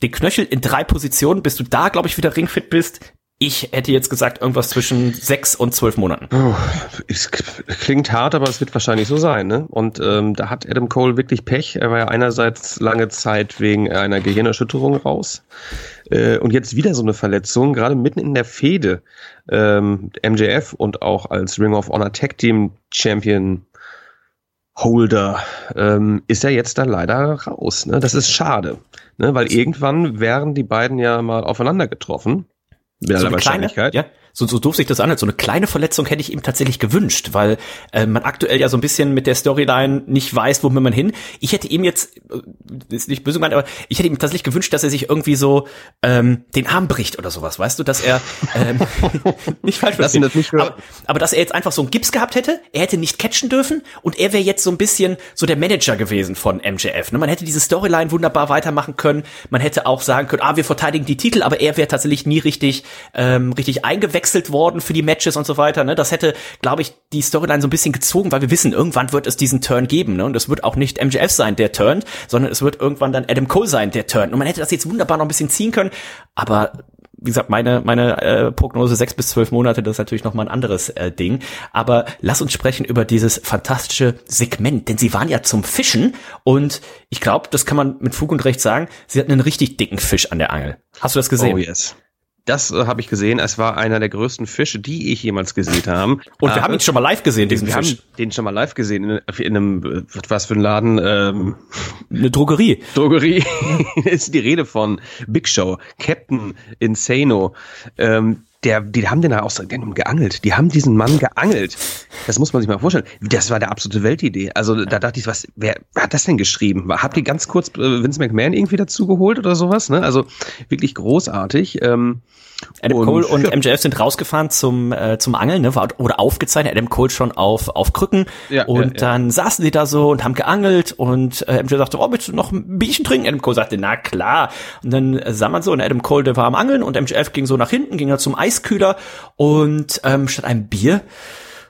Den Knöchel in drei Positionen, bis du da, glaube ich, wieder ringfit bist, ich hätte jetzt gesagt, irgendwas zwischen sechs und zwölf Monaten. Es klingt hart, aber es wird wahrscheinlich so sein. Ne? Und ähm, da hat Adam Cole wirklich Pech. Er war ja einerseits lange Zeit wegen einer Gehirnerschütterung raus. Äh, und jetzt wieder so eine Verletzung, gerade mitten in der Fehde. Ähm, MJF und auch als Ring of Honor Tag Team Champion Holder ähm, ist er jetzt da leider raus. Ne? Das ist schade, ne? weil irgendwann wären die beiden ja mal aufeinander getroffen. Mit so eine kleine, ja, so, so doof sich das anhört, so eine kleine Verletzung hätte ich ihm tatsächlich gewünscht, weil äh, man aktuell ja so ein bisschen mit der Storyline nicht weiß, wo man hin. Ich hätte ihm jetzt, äh, ist nicht böse gemeint, aber ich hätte ihm tatsächlich gewünscht, dass er sich irgendwie so ähm, den Arm bricht oder sowas, weißt du, dass er ähm, nicht falsch verstehen, das nicht aber, aber dass er jetzt einfach so einen Gips gehabt hätte, er hätte nicht catchen dürfen und er wäre jetzt so ein bisschen so der Manager gewesen von MJF. Ne? Man hätte diese Storyline wunderbar weitermachen können, man hätte auch sagen können, ah, wir verteidigen die Titel, aber er wäre tatsächlich nie richtig, ähm, richtig eingewechselt gewechselt worden für die Matches und so weiter. Ne? Das hätte, glaube ich, die Storyline so ein bisschen gezogen, weil wir wissen, irgendwann wird es diesen Turn geben. Ne? Und es wird auch nicht MJF sein, der turnt, sondern es wird irgendwann dann Adam Cole sein, der turnt. Und man hätte das jetzt wunderbar noch ein bisschen ziehen können. Aber wie gesagt, meine, meine äh, Prognose sechs bis zwölf Monate, das ist natürlich nochmal ein anderes äh, Ding. Aber lass uns sprechen über dieses fantastische Segment, denn sie waren ja zum Fischen und ich glaube, das kann man mit Fug und Recht sagen, sie hatten einen richtig dicken Fisch an der Angel. Hast du das gesehen? Oh yes. Das äh, habe ich gesehen. Es war einer der größten Fische, die ich jemals gesehen habe. Und wir haben ihn schon mal live gesehen, diesen wir Fisch. Wir haben den schon mal live gesehen in, in einem, was für ein Laden? Ähm, Eine Drogerie. Drogerie. ist die Rede von Big Show, Captain Insano. Ähm, der, die haben den da aus dem geangelt. Die haben diesen Mann geangelt. Das muss man sich mal vorstellen. Das war der absolute Weltidee. Also da dachte ich, was, wer, wer hat das denn geschrieben? Habt ihr ganz kurz äh, Vince McMahon irgendwie dazugeholt oder sowas? Ne? Also wirklich großartig. Ähm, Adam und, Cole und ja. MJF sind rausgefahren zum äh, zum Angeln, ne? War, oder aufgezeichnet. Adam Cole schon auf auf Krücken ja, und ja, dann saßen die da so und haben geangelt und äh, MJF sagte, oh, willst du noch ein Bierchen trinken? Adam Cole sagte, na klar. Und dann äh, sah man so und Adam Cole, der war am Angeln und MJF ging so nach hinten, ging da zum Eiskühler und ähm, statt einem Bier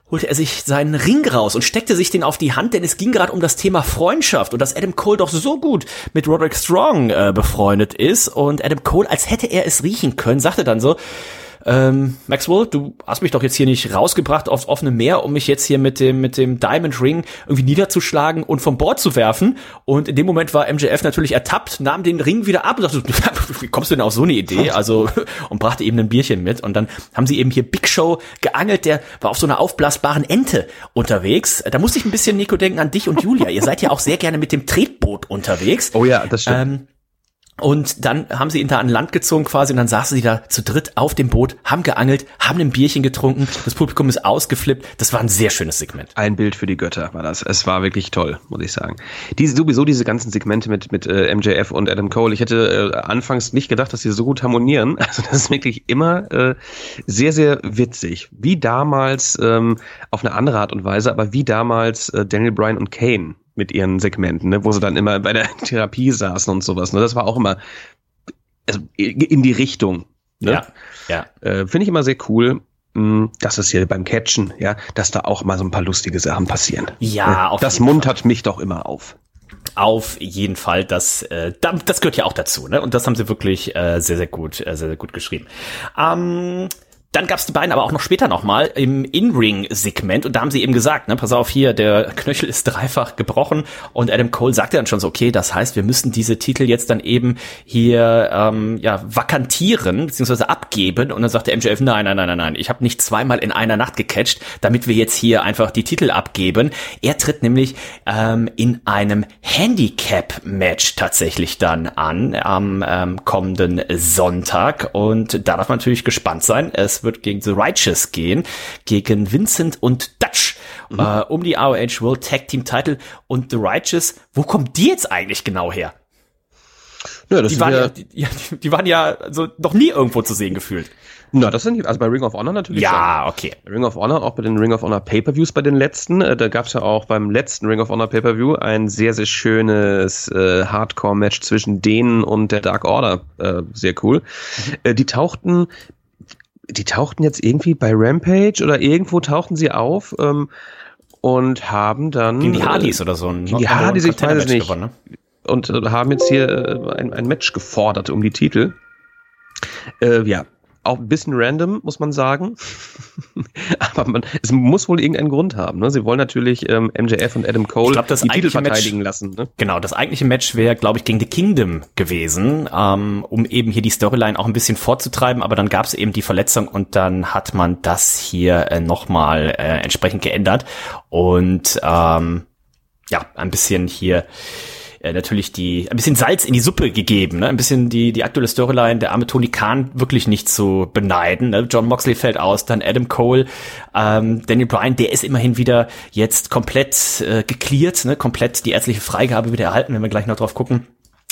holte er sich seinen Ring raus und steckte sich den auf die Hand, denn es ging gerade um das Thema Freundschaft und dass Adam Cole doch so gut mit Roderick Strong äh, befreundet ist und Adam Cole, als hätte er es riechen können, sagte dann so, ähm, Maxwell, du hast mich doch jetzt hier nicht rausgebracht aufs offene Meer, um mich jetzt hier mit dem, mit dem Diamond Ring irgendwie niederzuschlagen und vom Bord zu werfen. Und in dem Moment war MJF natürlich ertappt, nahm den Ring wieder ab und dachte, wie kommst du denn auf so eine Idee? Also, und brachte eben ein Bierchen mit. Und dann haben sie eben hier Big Show geangelt, der war auf so einer aufblasbaren Ente unterwegs. Da musste ich ein bisschen, Nico, denken an dich und Julia. Ihr seid ja auch sehr gerne mit dem Tretboot unterwegs. Oh ja, das stimmt. Ähm, Und dann haben sie ihn da an Land gezogen quasi und dann saßen sie da zu dritt auf dem Boot, haben geangelt, haben ein Bierchen getrunken, das Publikum ist ausgeflippt. Das war ein sehr schönes Segment. Ein Bild für die Götter war das. Es war wirklich toll, muss ich sagen. Diese, sowieso diese ganzen Segmente mit, mit äh, MJF und Adam Cole. Ich hätte äh, anfangs nicht gedacht, dass sie so gut harmonieren. Also das ist wirklich immer äh, sehr, sehr witzig. Wie damals, ähm, auf eine andere Art und Weise, aber wie damals äh, Daniel Bryan und Kane mit ihren Segmenten, ne, wo sie dann immer bei der Therapie saßen und sowas. Ne? Das war auch immer also in die Richtung. Ne? Ja, ja. Äh, Finde ich immer sehr cool. mh, dass es hier beim Catchen, ja, dass da auch mal so ein paar lustige Sachen passieren. Ja, auf das muntert mich doch immer auf. Auf jeden Fall, das, äh, da- das gehört ja auch dazu, ne? Und das haben sie wirklich äh, sehr, sehr gut, äh, sehr, sehr gut geschrieben. Ähm, dann gab's die beiden aber auch noch später nochmal im In-Ring-Segment und da haben sie eben gesagt, ne, pass auf hier, der Knöchel ist dreifach gebrochen und Adam Cole sagte dann schon so, okay, das heißt, wir müssen diese Titel jetzt dann eben hier ähm, ja vakantieren beziehungsweise abgeben und dann sagt der MJF, nein, nein, nein, nein, nein, ich habe nicht zweimal in einer Nacht gecatcht, damit wir jetzt hier einfach die Titel abgeben. Er tritt nämlich ähm, in einem Handicap-Match tatsächlich dann an am ähm, kommenden Sonntag und da darf man natürlich gespannt sein. Es wird gegen The Righteous gehen, gegen Vincent und Dutch äh, um die ROH World Tag Team Title und The Righteous. Wo kommt die jetzt eigentlich genau her? Ja, das Die waren ja, die, die- die waren ja so noch nie irgendwo zu sehen gefühlt. na, das sind also bei Ring of Honor natürlich. schon. Ja, okay. Ring of Honor, auch bei den Ring of Honor Pay-Per-Views bei den letzten. Äh, da gab es ja auch beim letzten Ring of Honor Pay-Per-View ein sehr, sehr schönes äh, Hardcore-Match zwischen denen und der Dark Order. Äh, sehr cool. Äh, die tauchten, die tauchten jetzt irgendwie bei Rampage oder irgendwo tauchten sie auf ähm, und haben dann Gegen die Hardys oder so ein gegen die Hardys, ich weiß es nicht. gewonnen, ne? und äh, haben jetzt hier äh, ein, ein Match gefordert um die Titel. Äh, ja, auch ein bisschen random, muss man sagen. Aber man, es muss wohl irgendeinen Grund haben. Ne? Sie wollen natürlich ähm, MJF und Adam Cole Ich glaub, das die Titel eigentliche Match- verteidigen lassen. Ne? Genau, das eigentliche Match wäre, glaube ich, gegen The Kingdom gewesen, ähm, um eben hier die Storyline auch ein bisschen vorzutreiben, aber dann gab es eben die Verletzung und dann hat man das hier äh, nochmal äh, entsprechend geändert und ähm, ja, ein bisschen hier äh, natürlich die, ein bisschen Salz in die Suppe gegeben, ne? ein bisschen die, die aktuelle Storyline, der arme Tony Khan wirklich nicht zu beneiden. Ne? John Moxley fällt aus, dann Adam Cole, ähm, Daniel Bryan, der ist immerhin wieder jetzt komplett äh, geklärt, ne? komplett die ärztliche Freigabe wieder erhalten, wenn wir gleich noch drauf gucken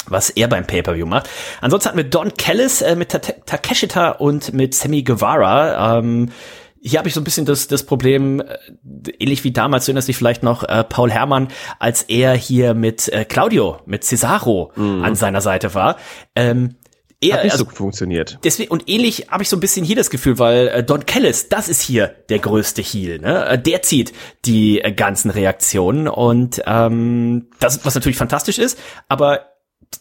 was er beim Pay-Per-View macht. Ansonsten hatten wir Don Callis äh, mit Ta Takeshita und mit Sammy Guevara. Ähm, hier habe ich so ein bisschen das, das Problem, äh, ähnlich wie damals, du erinnerst dich vielleicht noch, äh, Paul Herrmann, als er hier mit äh, Claudio, mit Cesaro an seiner Seite war. Ähm, er, Hat nicht also, so funktioniert. Deswegen, und ähnlich habe ich so ein bisschen hier das Gefühl, weil äh, Don Callis, das ist hier der größte Heel, ne? Äh, Der zieht die äh, ganzen Reaktionen und ähm, das, was natürlich fantastisch ist, aber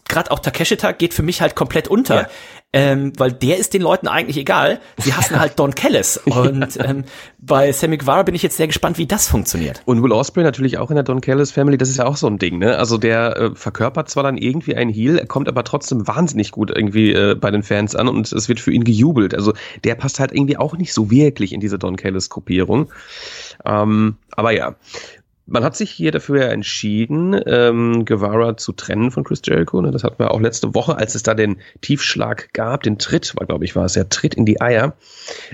gerade auch Takeshita geht für mich halt komplett unter, Ja. Ähm, weil der ist den Leuten eigentlich egal. Sie hassen halt Don Callis und ähm, bei Sammy Guevara bin ich jetzt sehr gespannt, wie das funktioniert. Und Will Ospreay natürlich auch in der Don Callis Family, das ist ja auch so ein Ding, ne? Also der äh, verkörpert zwar dann irgendwie ein Heel, kommt aber trotzdem wahnsinnig gut irgendwie äh, bei den Fans an und es wird für ihn gejubelt. Also der passt halt irgendwie auch nicht so wirklich in diese Don Callis Gruppierung. Ähm, aber ja. Man hat sich hier dafür entschieden, ähm, Guevara zu trennen von Chris Jericho. Ne? Das hatten wir auch letzte Woche, als es da den Tiefschlag gab, den Tritt, war glaube ich, war es ja, Tritt in die Eier.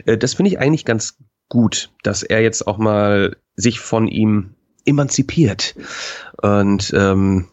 Äh, das finde ich eigentlich ganz gut, dass er jetzt auch mal sich von ihm emanzipiert. Und ähm,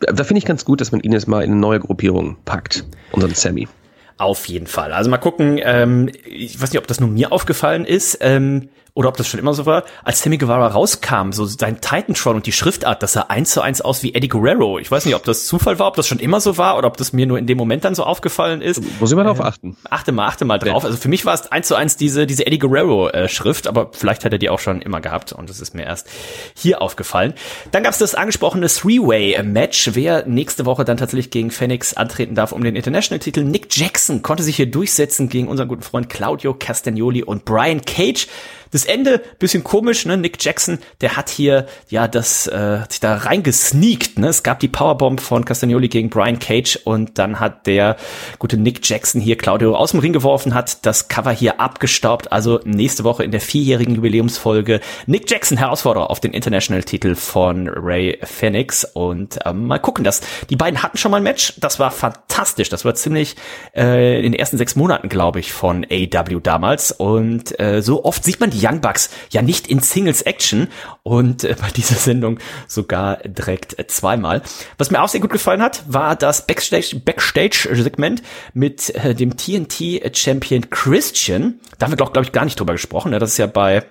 da finde ich ganz gut, dass man ihn jetzt mal in eine neue Gruppierung packt, unseren Sammy. Auf jeden Fall. Also mal gucken, ähm, ich weiß nicht, ob das nur mir aufgefallen ist, ähm, oder ob das schon immer so war, als Sammy Guevara rauskam, so sein Titantron und die Schriftart, das sah eins zu eins aus wie Eddie Guerrero. Ich weiß nicht, ob das Zufall war, ob das schon immer so war oder ob das mir nur in dem Moment dann so aufgefallen ist. Muss ich mal darauf achten. Achte mal, achte mal drauf. Also für mich war es eins zu eins diese, diese Eddie Guerrero äh, Schrift, aber vielleicht hat er die auch schon immer gehabt und das ist mir erst hier aufgefallen. Dann gab es das angesprochene Three-Way-Match, wer nächste Woche dann tatsächlich gegen Phoenix antreten darf um den International-Titel. Nick Jackson konnte sich hier durchsetzen gegen unseren guten Freund Claudio Castagnoli und Brian Cage. Das Ende, bisschen komisch, ne? Nick Jackson, der hat hier, ja, das, äh, hat sich da reingesneakt, ne? Es gab die Powerbomb von Castagnoli gegen Brian Cage und dann hat der gute Nick Jackson hier Claudio aus dem Ring geworfen, hat das Cover hier abgestaubt. Also nächste Woche in der vierjährigen Jubiläumsfolge Nick Jackson Herausforderer auf den International-Titel von Ray Phoenix und ähm, mal gucken, dass die beiden hatten schon mal ein Match. Das war fantastisch. Das war ziemlich äh, in den ersten sechs Monaten, glaube ich, von AW damals. Und äh, so oft sieht man die Young Bucks ja nicht in Singles Action und äh, bei dieser Sendung sogar direkt äh, zweimal. Was mir auch sehr gut gefallen hat, war das Backstage Backstage Segment mit äh, dem TNT Champion Christian. Da haben wir doch glaube ich gar nicht drüber gesprochen. Ne? Das ist ja bei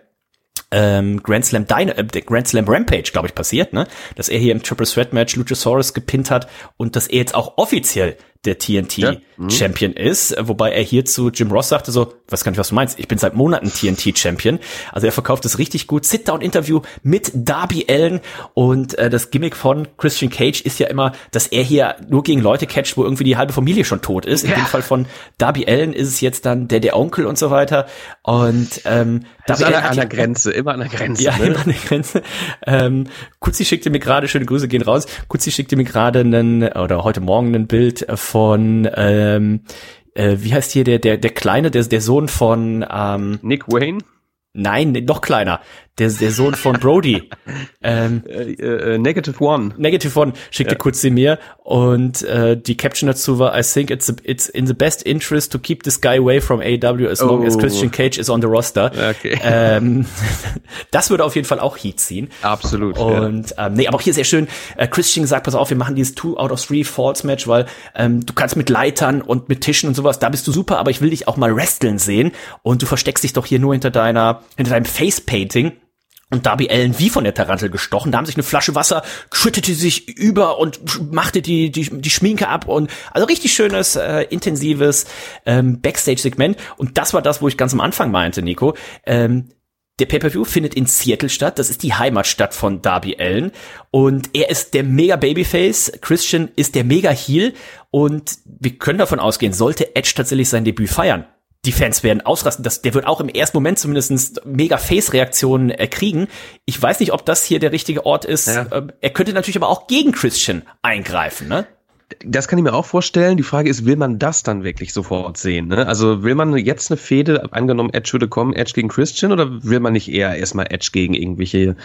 ähm, Grand Slam Dyna äh, Grand Slam Rampage, glaube ich, passiert, ne? Dass er hier im Triple Threat Match Luchasaurus gepinnt hat und dass er jetzt auch offiziell der TNT ja. mhm. Champion ist, wobei er hier zu Jim Ross sagte so, weiß gar nicht, was du meinst, ich bin seit Monaten TNT Champion. Also er verkauft es richtig gut. Sit-Down-Interview mit Darby Allen und äh, das Gimmick von Christian Cage ist ja immer, dass er hier nur gegen Leute catcht, wo irgendwie die halbe Familie schon tot ist. In ja. dem Fall von Darby Allen ist es jetzt dann der, der Onkel und so weiter. Und ähm, das Darby ist an, an der Grenze, immer an der Grenze. Ja, ne? immer an der Grenze. Ähm, Kutzi schickte mir gerade, schöne Grüße gehen raus, Kutzi schickte mir gerade einen, oder heute Morgen ein Bild von ähm, äh, wie heißt hier der der der kleine der der Sohn von ähm, Nick Wayne? Nein, noch kleiner der, der Sohn von Brody. ähm, äh, äh, Negative One. Negative One schickte ja. kurz sie mir und äh, die Caption dazu war, I think it's, a, it's in the best interest to keep this guy away from AW as long oh. as Christian Cage is on the roster. Okay. Ähm, das würde auf jeden Fall auch Heat ziehen. Absolut. Und ja. ähm, nee, aber auch hier sehr schön, äh, Christian sagt, pass auf, wir machen dieses Two out of Three Falls Match, weil ähm, du kannst mit Leitern und mit Tischen und sowas, da bist du super, aber ich will dich auch mal wresteln sehen und du versteckst dich doch hier nur hinter deiner, hinter deinem Face Painting und Darby Allen wie von der Tarantel gestochen. Da haben sich eine Flasche Wasser, schüttete sich über und machte die, die, die Schminke ab und also richtig schönes, äh, intensives ähm, Backstage-Segment. Und das war das, wo ich ganz am Anfang meinte, Nico. Ähm, der Pay-Per-View findet in Seattle statt. Das ist die Heimatstadt von Darby Allen. Und er ist der mega Babyface. Christian ist der mega Heel. Und wir können davon ausgehen, sollte Edge tatsächlich sein Debüt feiern, die Fans werden ausrasten. Das, der wird auch im ersten Moment zumindest mega Face-Reaktionen äh, kriegen. Ich weiß nicht, ob das hier der richtige Ort ist. Ja. Ähm, er könnte natürlich aber auch gegen Christian eingreifen, ne? Das kann ich mir auch vorstellen. Die Frage ist, will man das dann wirklich sofort sehen? Ne? Also will man jetzt eine Fehde, angenommen Edge würde kommen, Edge gegen Christian, oder will man nicht eher erstmal Edge gegen irgendwelche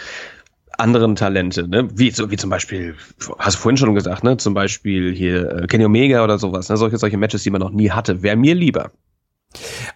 anderen Talente, ne? Wie, so, wie zum Beispiel, hast du vorhin schon gesagt, ne? Zum Beispiel hier äh, Kenny Omega oder sowas, ne? Solche, solche Matches, die man noch nie hatte. Wäre mir lieber.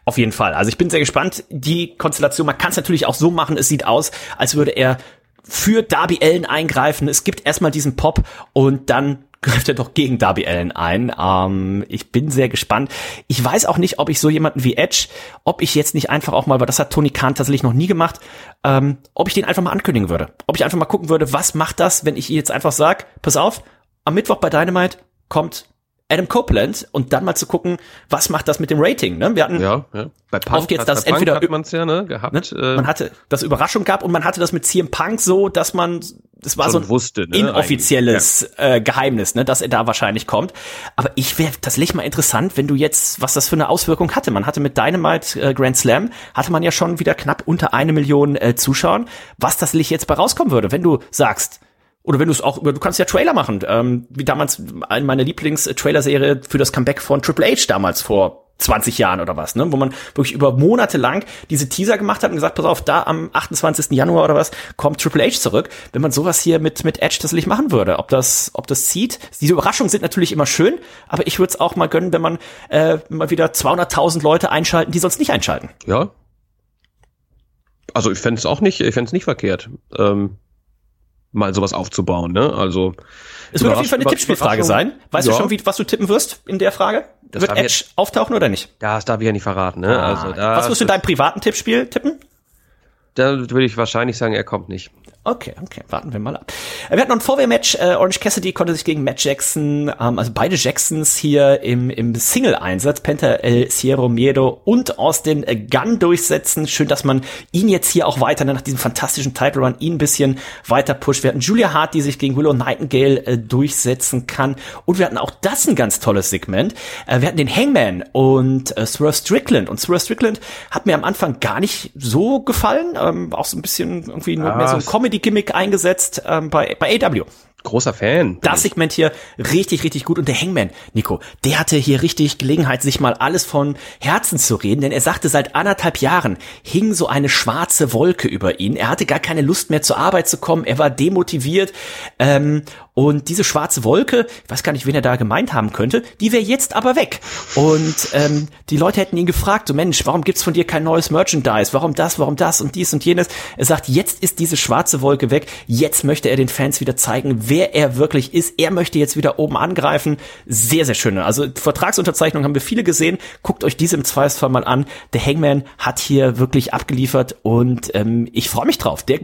Auf jeden Fall. Also ich bin sehr gespannt. Die Konstellation, man kann es natürlich auch so machen, es sieht aus, als würde er für Darby Allen eingreifen. Es gibt erstmal diesen Pop und dann greift er doch gegen Darby Allen ein. Ähm, ich bin sehr gespannt. Ich weiß auch nicht, ob ich so jemanden wie Edge, ob ich jetzt nicht einfach auch mal, weil das hat Tony Khan tatsächlich noch nie gemacht, ähm, ob ich den einfach mal ankündigen würde. Ob ich einfach mal gucken würde, was macht das, wenn ich jetzt einfach sag, pass auf, am Mittwoch bei Dynamite kommt Adam Copeland und dann mal zu gucken, was macht das mit dem Rating. Ne? Wir hatten ja, ja. Bei Punk, oft jetzt, bei entweder hat man's ja, ne, gehabt, ne? Äh, man hatte das Überraschung gab und man hatte das mit CM Punk so, dass man das war so ein wusste, ne, inoffizielles ja. äh, Geheimnis, ne, dass er da wahrscheinlich kommt. Aber ich wäre tatsächlich mal interessant, wenn du jetzt, was das für eine Auswirkung hatte. Man hatte mit Dynamite äh, Grand Slam hatte man ja schon wieder knapp unter eine Million äh, Zuschauern. Was das jetzt bei rauskommen würde, wenn du sagst, oder wenn du es auch, du kannst ja Trailer machen, ähm, wie damals in meiner Lieblings-Trailer-Serie für das Comeback von Triple H damals vor 20 Jahren oder was, ne? wo man wirklich über Monate lang diese Teaser gemacht hat und gesagt, pass auf, da am 28. Januar oder was kommt Triple H zurück. Wenn man sowas hier mit mit Edge tatsächlich machen würde, ob das ob das zieht. Diese Überraschungen sind natürlich immer schön, aber ich würde es auch mal gönnen, wenn man äh, mal wieder 200.000 Leute einschalten, die sonst nicht einschalten. Ja. Also ich fände es auch nicht, ich fände es nicht verkehrt. Ähm mal sowas aufzubauen. Ne? Also es wird auf jeden Fall eine Tippspielfrage sein. Weißt ja. du schon, wie, was du tippen wirst in der Frage? Das wird Edge jetzt, auftauchen oder nicht? Ja, das darf ich ja nicht verraten. Ne? Ah, also, da, was wirst du in deinem privaten Tippspiel tippen? Da würde ich wahrscheinlich sagen, er kommt nicht. Okay, okay, warten wir mal ab. Äh, wir hatten noch ein Vorwehr-Match. Äh, Orange Cassidy konnte sich gegen Matt Jackson, ähm, also beide Jacksons hier im, im Single-Einsatz, Penta El Sierro Miedo und Austin Gunn durchsetzen. Schön, dass man ihn jetzt hier auch weiter, nach diesem fantastischen Title Run, ihn ein bisschen weiter pusht. Wir hatten Julia Hart, die sich gegen Willow Nightingale äh, durchsetzen kann. Und wir hatten auch das ein ganz tolles Segment. Äh, wir hatten den Hangman und äh, Swerve Strickland. Und Swerve Strickland hat mir am Anfang gar nicht so gefallen. Ähm, auch so ein bisschen irgendwie nur ah, mehr so ein Comedy Comedy-Gimmick eingesetzt ähm, bei, bei AW. Großer Fan. Das Segment hier richtig, richtig gut. Und der Hangman, Nico, der hatte hier richtig Gelegenheit, sich mal alles von Herzen zu reden, denn er sagte, seit anderthalb Jahren hing so eine schwarze Wolke über ihn. Er hatte gar keine Lust mehr zur Arbeit zu kommen. Er war demotiviert. Ähm, und diese schwarze Wolke, ich weiß gar nicht, wen er da gemeint haben könnte, die wäre jetzt aber weg. Und ähm, die Leute hätten ihn gefragt, so Mensch, warum gibt's von dir kein neues Merchandise? Warum das, warum das und dies und jenes? Er sagt, jetzt ist diese schwarze Wolke weg. Jetzt möchte er den Fans wieder zeigen, wer er wirklich ist. Er möchte jetzt wieder oben angreifen. Sehr, sehr schön. Also Vertragsunterzeichnung haben wir viele gesehen. Guckt euch diese im Zweifelsfall mal an. Der Hangman hat hier wirklich abgeliefert und ähm, ich freue mich drauf. Der,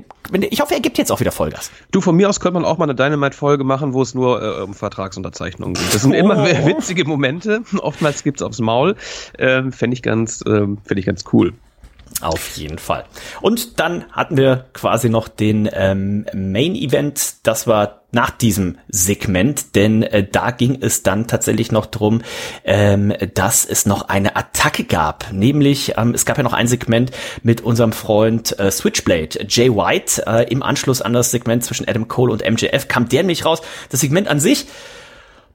ich hoffe, er gibt jetzt auch wieder Vollgas. Du, von mir aus könnte man auch mal eine Dynamite-Folge Folge machen, wo es nur äh, um Vertragsunterzeichnungen geht. Das sind immer oh. witzige Momente. Oftmals gibt's aufs Maul. Ähm, Fände ich ganz, ähm, fände ich ganz cool. Auf jeden Fall. Und dann hatten wir quasi noch den ähm, Main Event. Das war nach diesem Segment, denn äh, da ging es dann tatsächlich noch drum, ähm, dass es noch eine Attacke gab. Nämlich, ähm, es gab ja noch ein Segment mit unserem Freund äh, Switchblade, Jay White. Äh, Im Anschluss an das Segment zwischen Adam Cole und MJF kam der nämlich raus. Das Segment an sich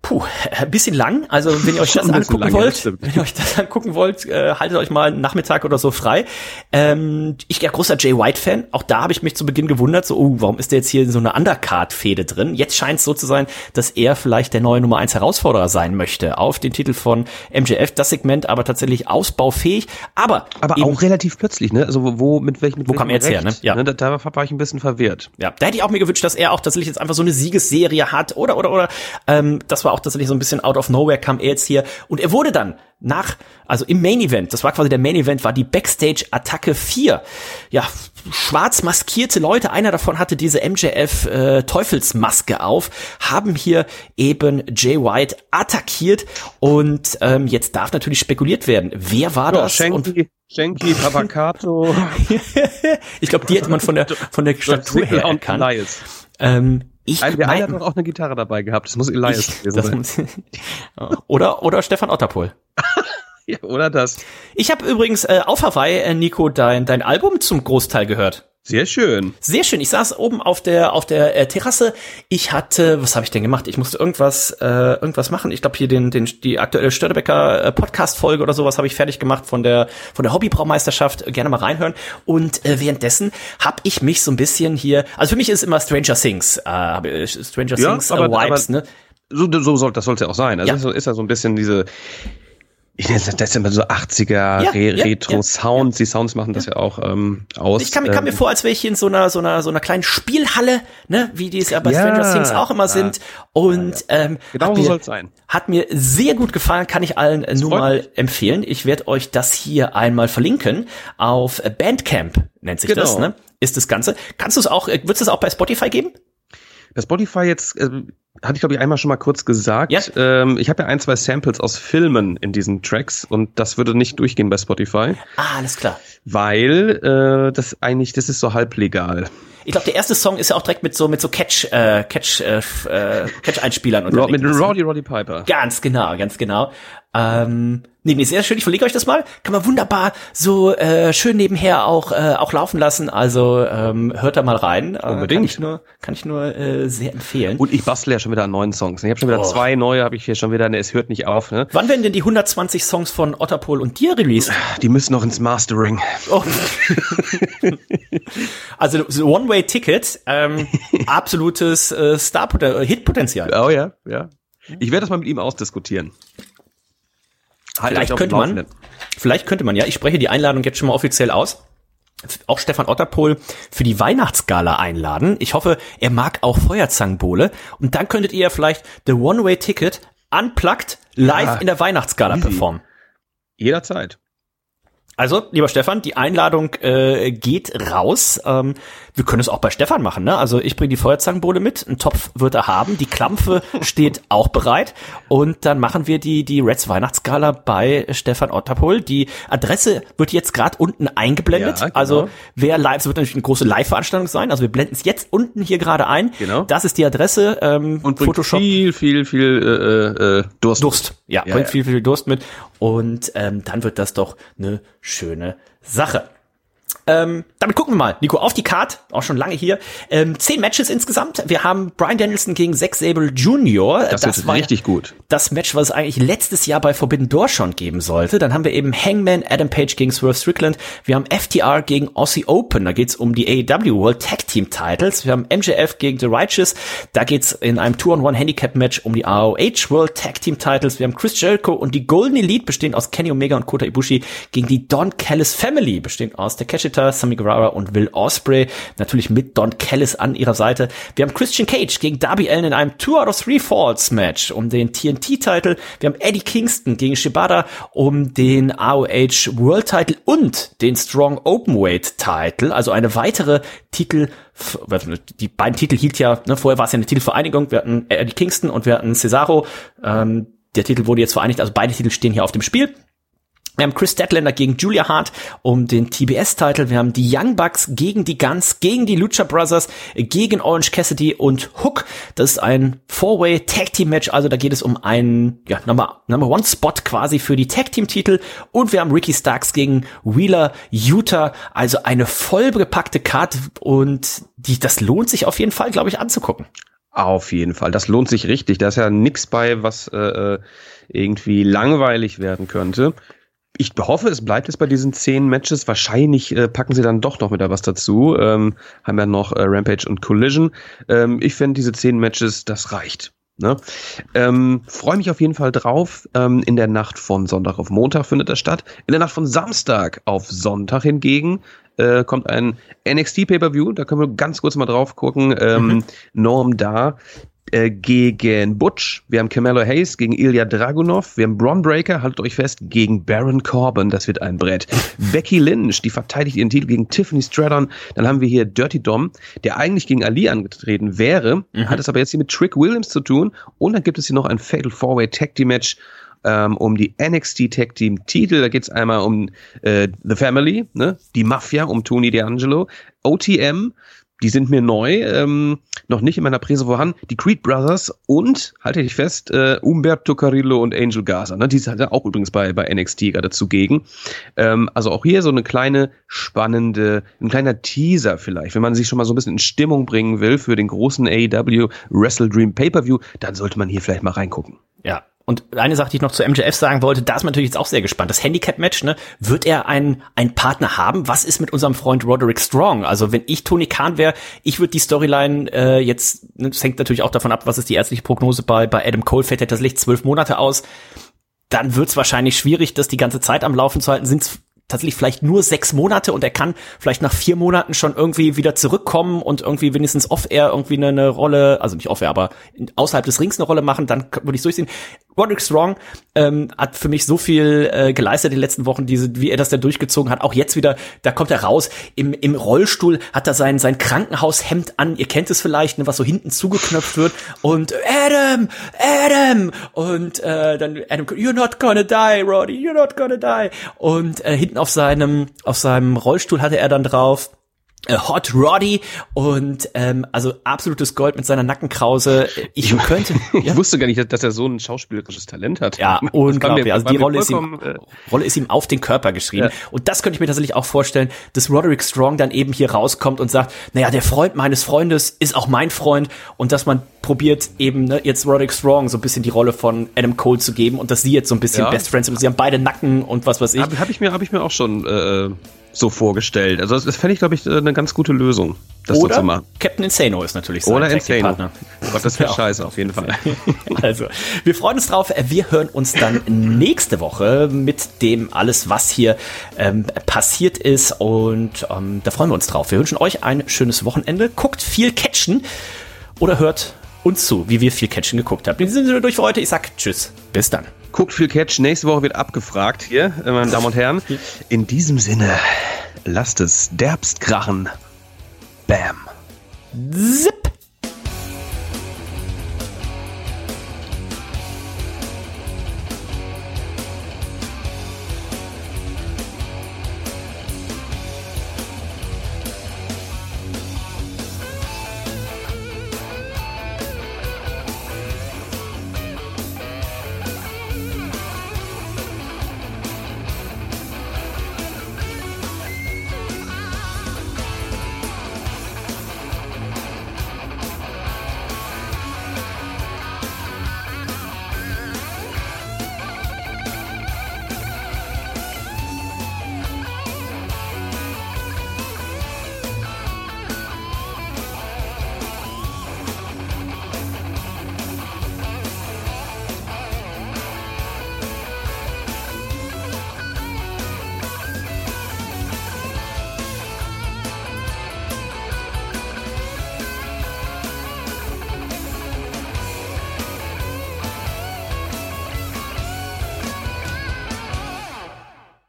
Puh, ein bisschen lang. Also wenn ihr euch das angucken lang, wollt, ja, wenn ihr euch das angucken wollt, äh, haltet euch mal einen Nachmittag oder so frei. Ähm, ich ja großer Jay White Fan. Auch da habe ich mich zu Beginn gewundert, so, oh, warum ist der jetzt hier in so einer Undercard-Fehde drin? Jetzt scheint es so zu sein, dass er vielleicht der neue Nummer 1 Herausforderer sein möchte auf den Titel von MJF. Das Segment aber tatsächlich ausbaufähig. Aber aber eben, auch relativ plötzlich, ne? Also wo, wo mit welchem mit wo kam er jetzt her? Ne? Ja, ne? Da, da war ich ein bisschen verwirrt. Ja, da hätte ich auch mir gewünscht, dass er auch tatsächlich jetzt einfach so eine Siegesserie hat oder oder oder. Ähm, das war auch tatsächlich so ein bisschen out of nowhere kam er jetzt hier und er wurde dann nach, also im Main Event, das war quasi der Main Event, war die Backstage Attacke 4. Ja, schwarz maskierte Leute, einer davon hatte diese MJF äh, Teufelsmaske auf, haben hier eben Jay White attackiert und ähm, jetzt darf natürlich spekuliert werden, wer war ja, das? Schenki, und Schenki, Papacato. ich glaube, die hätte man von der von der Statur her erkannt. Ähm, ich Ein, der eine hat doch auch eine Gitarre dabei gehabt. Das muss Elias ich, gewesen sein. oder, oder Stefan Otterpohl. ja, oder das. Ich habe übrigens äh, auf Hawaii, äh, Nico, dein, dein Album zum Großteil gehört. Sehr schön. Sehr schön. Ich saß oben auf der auf der äh, Terrasse. Ich hatte, was habe ich denn gemacht? Ich musste irgendwas äh, irgendwas machen. Ich glaube hier den den die aktuelle Störtebecker äh, Podcast Folge oder sowas habe ich fertig gemacht von der von der Hobbybraumeisterschaft. Gerne mal reinhören. Und äh, währenddessen habe ich mich so ein bisschen hier. Also für mich ist immer Stranger Things, äh, Stranger ja, Things äh, aber, Vibes. Aber ne? So, so soll das sollte auch sein. Also ja. ist, ist ja so ein bisschen diese ich nenne das immer so 80er ja, Re ja, Retro-Sounds. Ja, die Sounds machen das ja, auch ähm, aus. Ich kam, ähm, kam mir vor, als wäre ich in so einer, so einer, so einer kleinen Spielhalle, ne, wie die es ja bei Stranger Things auch immer sind. Und ähm, genau so soll sein. Hat mir sehr gut gefallen, kann ich allen das nur mal mich. empfehlen. Ich werde euch das hier einmal verlinken auf Bandcamp nennt sich genau. das, ne? Ist das Ganze. Kannst du es auch, äh, würdest du es auch bei Spotify geben? Bei Spotify jetzt äh, hatte ich glaube ich einmal schon mal kurz gesagt. Ja. Ähm, ich habe ja ein, zwei Samples aus Filmen in diesen Tracks und das würde nicht durchgehen bei Spotify. Ah, alles klar. Weil äh, das eigentlich, das ist so halblegal. Ich glaube, der erste Song ist ja auch direkt mit so mit so Catch äh, Catch äh, äh Catch Einspielern und mit Roddy Roddy Piper. Ganz genau, ganz genau. Ähm, nee, nee, sehr schön. Ich verlege euch das mal. Kann man wunderbar so äh, schön nebenher auch äh, auch laufen lassen. Also ähm, hört da mal rein. Äh, Unbedingt. Kann ich nur, kann ich nur äh, sehr empfehlen. Und ich bastle ja schon wieder an neuen Songs. Ich habe schon wieder oh. zwei neue, habe ich hier schon wieder. Ne, es hört nicht auf. Ne? Wann werden denn die 120 Songs von Otterpol und dir released? Die müssen noch ins Mastering. Oh. also so One-Way-Ticket, ähm, absolutes äh, Star-Hit-Potenzial. Oh ja, ja. Ich werde das mal mit ihm ausdiskutieren. Halt vielleicht könnte man, vielleicht könnte man, ja, ich spreche die Einladung jetzt schon mal offiziell aus. Auch Stefan Otterpohl für die Weihnachtsgala einladen. Ich hoffe, er mag auch Feuerzangenbowle. Und dann könntet ihr vielleicht The One-Way-Ticket unplugged live ja, in der Weihnachtsgala easy. performen. Jederzeit. Also, lieber Stefan, die Einladung äh, geht raus. Ähm, wir können es auch bei Stefan machen, ne? Also ich bringe die Feuerzangenbowle mit, einen Topf wird er haben, die Klampfe steht auch bereit und dann machen wir die, die Reds Weihnachtsgala bei Stefan Ottapol. Die Adresse wird jetzt gerade unten eingeblendet. Ja, genau. Also wer live, es wird natürlich eine große Live-Veranstaltung sein. Also wir blenden es jetzt unten hier gerade ein. Genau. Das ist die Adresse. Ähm, und bringt Photoshop. viel, viel, viel äh, äh, Durst. Durst, ja, ja bringt ja. viel, viel Durst mit. Und ähm, dann wird das doch eine schöne Sache. Ähm, damit gucken wir mal, Nico, auf die Card, auch schon lange hier. Ähm, zehn Matches insgesamt. Wir haben Brian Danielson gegen Zack Sable Jr. Das, das war richtig gut. Das Match, was es eigentlich letztes Jahr bei Forbidden Door schon geben sollte. Dann haben wir eben Hangman Adam Page gegen Swerve Strickland. Wir haben FTR gegen Aussie Open. Da geht's um die AEW World Tag Team Titles. Wir haben MJF gegen The Righteous. Da geht's in einem Two-on-One-Handicap-Match um die ROH World Tag Team Titles. Wir haben Chris Jericho und die Golden Elite, bestehend aus Kenny Omega und Kota Ibushi, gegen die Don Callis Family, bestehend aus der Takeshi Hayter, Sammy Guevara und Will Osprey. Natürlich mit Don Callis an ihrer Seite. Wir haben Christian Cage gegen Darby Allen in einem Two out of Three Falls Match um den TNT-Titel. Wir haben Eddie Kingston gegen Shibata um den ROH World Title und den Strong Openweight Title. Also eine weitere Titel die beiden Titel hielt ja, ne, vorher war es ja eine Titelvereinigung, wir hatten Eddie Kingston und wir hatten Cesaro. Ähm, der Titel wurde jetzt vereinigt, also beide Titel stehen hier auf dem Spiel. Wir haben Chris Statlander gegen Julia Hart um den TBS-Titel. Wir haben die Young Bucks gegen die Guns, gegen die Lucha Brothers, gegen Orange Cassidy und Hook. Das ist ein Four-Way Tag Team Match. Also da geht es um einen, ja, Number, Number One Spot quasi für die Tag Team Titel. Und wir haben Ricky Starks gegen Wheeler Utah. Also eine vollgepackte Card und die, das lohnt sich auf jeden Fall, glaube ich, anzugucken. Auf jeden Fall. Das lohnt sich richtig. Da ist ja nix bei, was, äh, äh irgendwie langweilig werden könnte. Ich hoffe, es bleibt jetzt bei diesen zehn Matches. Wahrscheinlich äh, packen sie dann doch noch wieder was dazu. Ähm, haben ja noch äh, Rampage und Collision. Ähm, ich finde diese zehn Matches, das reicht. Ne? Ähm, Freue mich auf jeden Fall drauf. Ähm, in der Nacht von Sonntag auf Montag findet das statt. In der Nacht von Samstag auf Sonntag hingegen äh, kommt ein NXT Pay-per-View. Da können wir ganz kurz mal drauf gucken. Ähm, mhm. Norm da äh, gegen Butch, wir haben Camelo Hayes gegen Ilya Dragunov, wir haben Braun Breaker, haltet euch fest, gegen Baron Corbin, das wird ein Brett. Becky Lynch, die verteidigt ihren Titel gegen Tiffany Stratton. Dann haben wir hier Dirty Dom, der eigentlich gegen Ali angetreten wäre, mhm. hat es aber jetzt hier mit Trick Williams zu tun. Und dann gibt es hier noch ein Fatal Four-Way Tag Team Match ähm, um die NXT Tag Team Titel. Da geht es einmal um äh, The Family, ne? die Mafia, um Tony D'Angelo, OTM, die sind mir neu, ähm, noch nicht in meiner Präse vorhanden. Die Creed Brothers und, halte ich fest, äh, Umberto Carrillo und Angel Gaza. Ne? Die sind ja auch übrigens bei, bei NXT gerade zugegen. Ähm, also auch hier so eine kleine, spannende, ein kleiner Teaser vielleicht. Wenn man sich schon mal so ein bisschen in Stimmung bringen will für den großen AEW Wrestle Dream Pay-Per-View, dann sollte man hier vielleicht mal reingucken. Ja, und eine Sache, die ich noch zu MJF sagen wollte, da ist man natürlich jetzt auch sehr gespannt. Das Handicap-Match, ne? Wird er einen, einen Partner haben? Was ist mit unserem Freund Roderick Strong? Also wenn ich Tony Khan wäre, ich würde die Storyline äh, jetzt, ne, das hängt natürlich auch davon ab, was ist die ärztliche Prognose bei, bei Adam Cole, fällt das Licht zwölf Monate aus. Dann wird es wahrscheinlich schwierig, das die ganze Zeit am Laufen zu halten. Sind tatsächlich vielleicht nur sechs Monate und er kann vielleicht nach vier Monaten schon irgendwie wieder zurückkommen und irgendwie wenigstens off-air irgendwie eine, eine Rolle, also nicht off-air, aber außerhalb des Rings eine Rolle machen, dann würde ich durchsehen. Roderick Strong ähm, hat für mich so viel äh, geleistet in den letzten Wochen, diese, wie er das da durchgezogen hat. Auch jetzt wieder, da kommt er raus. Im, im Rollstuhl hat er sein, sein Krankenhaushemd an. Ihr kennt es vielleicht, ne, was so hinten zugeknöpft wird. Und Adam, Adam! Und äh, dann Adam, you're not gonna die, Roddy, you're not gonna die. Und äh, hinten auf seinem, auf seinem Rollstuhl hatte er dann drauf Hot Roddy und ähm, also absolutes Gold mit seiner Nackenkrause. Ich könnte. ich ja. wusste gar nicht, dass er so ein schauspielerisches Talent hat. Ja, unglaublich. Mir, also die Rolle ist, ihm, äh, Rolle ist ihm auf den Körper geschrieben. Ja. Und das könnte ich mir tatsächlich auch vorstellen, dass Roderick Strong dann eben hier rauskommt und sagt, naja, der Freund meines Freundes ist auch mein Freund und dass man probiert eben ne, jetzt Roderick Strong so ein bisschen die Rolle von Adam Cole zu geben und dass sie jetzt so ein bisschen ja. Best Friends sind. Sie haben beide Nacken und was weiß ich. Habe hab ich mir, habe ich mir auch schon äh, so vorgestellt. Also das, das fände ich, glaube ich, eine ganz gute Lösung, das Oder so zu machen. Captain Insano ist natürlich sein Oder Insano. Partner. Gott, das wäre scheiße, auf jeden Fall. also, wir freuen uns drauf. Wir hören uns dann nächste Woche mit dem alles, was hier ähm, passiert ist. Und ähm, da freuen wir uns drauf. Wir wünschen euch ein schönes Wochenende. Guckt viel Catchen oder hört uns zu, wie wir viel Catchen geguckt haben. In diesem Sinne durch für heute. Ich sag Tschüss. Bis dann. Guckt viel Catch. Nächste Woche wird abgefragt hier, meine Damen und Herren. In diesem Sinne, lasst es derbst krachen. Bam. Zip.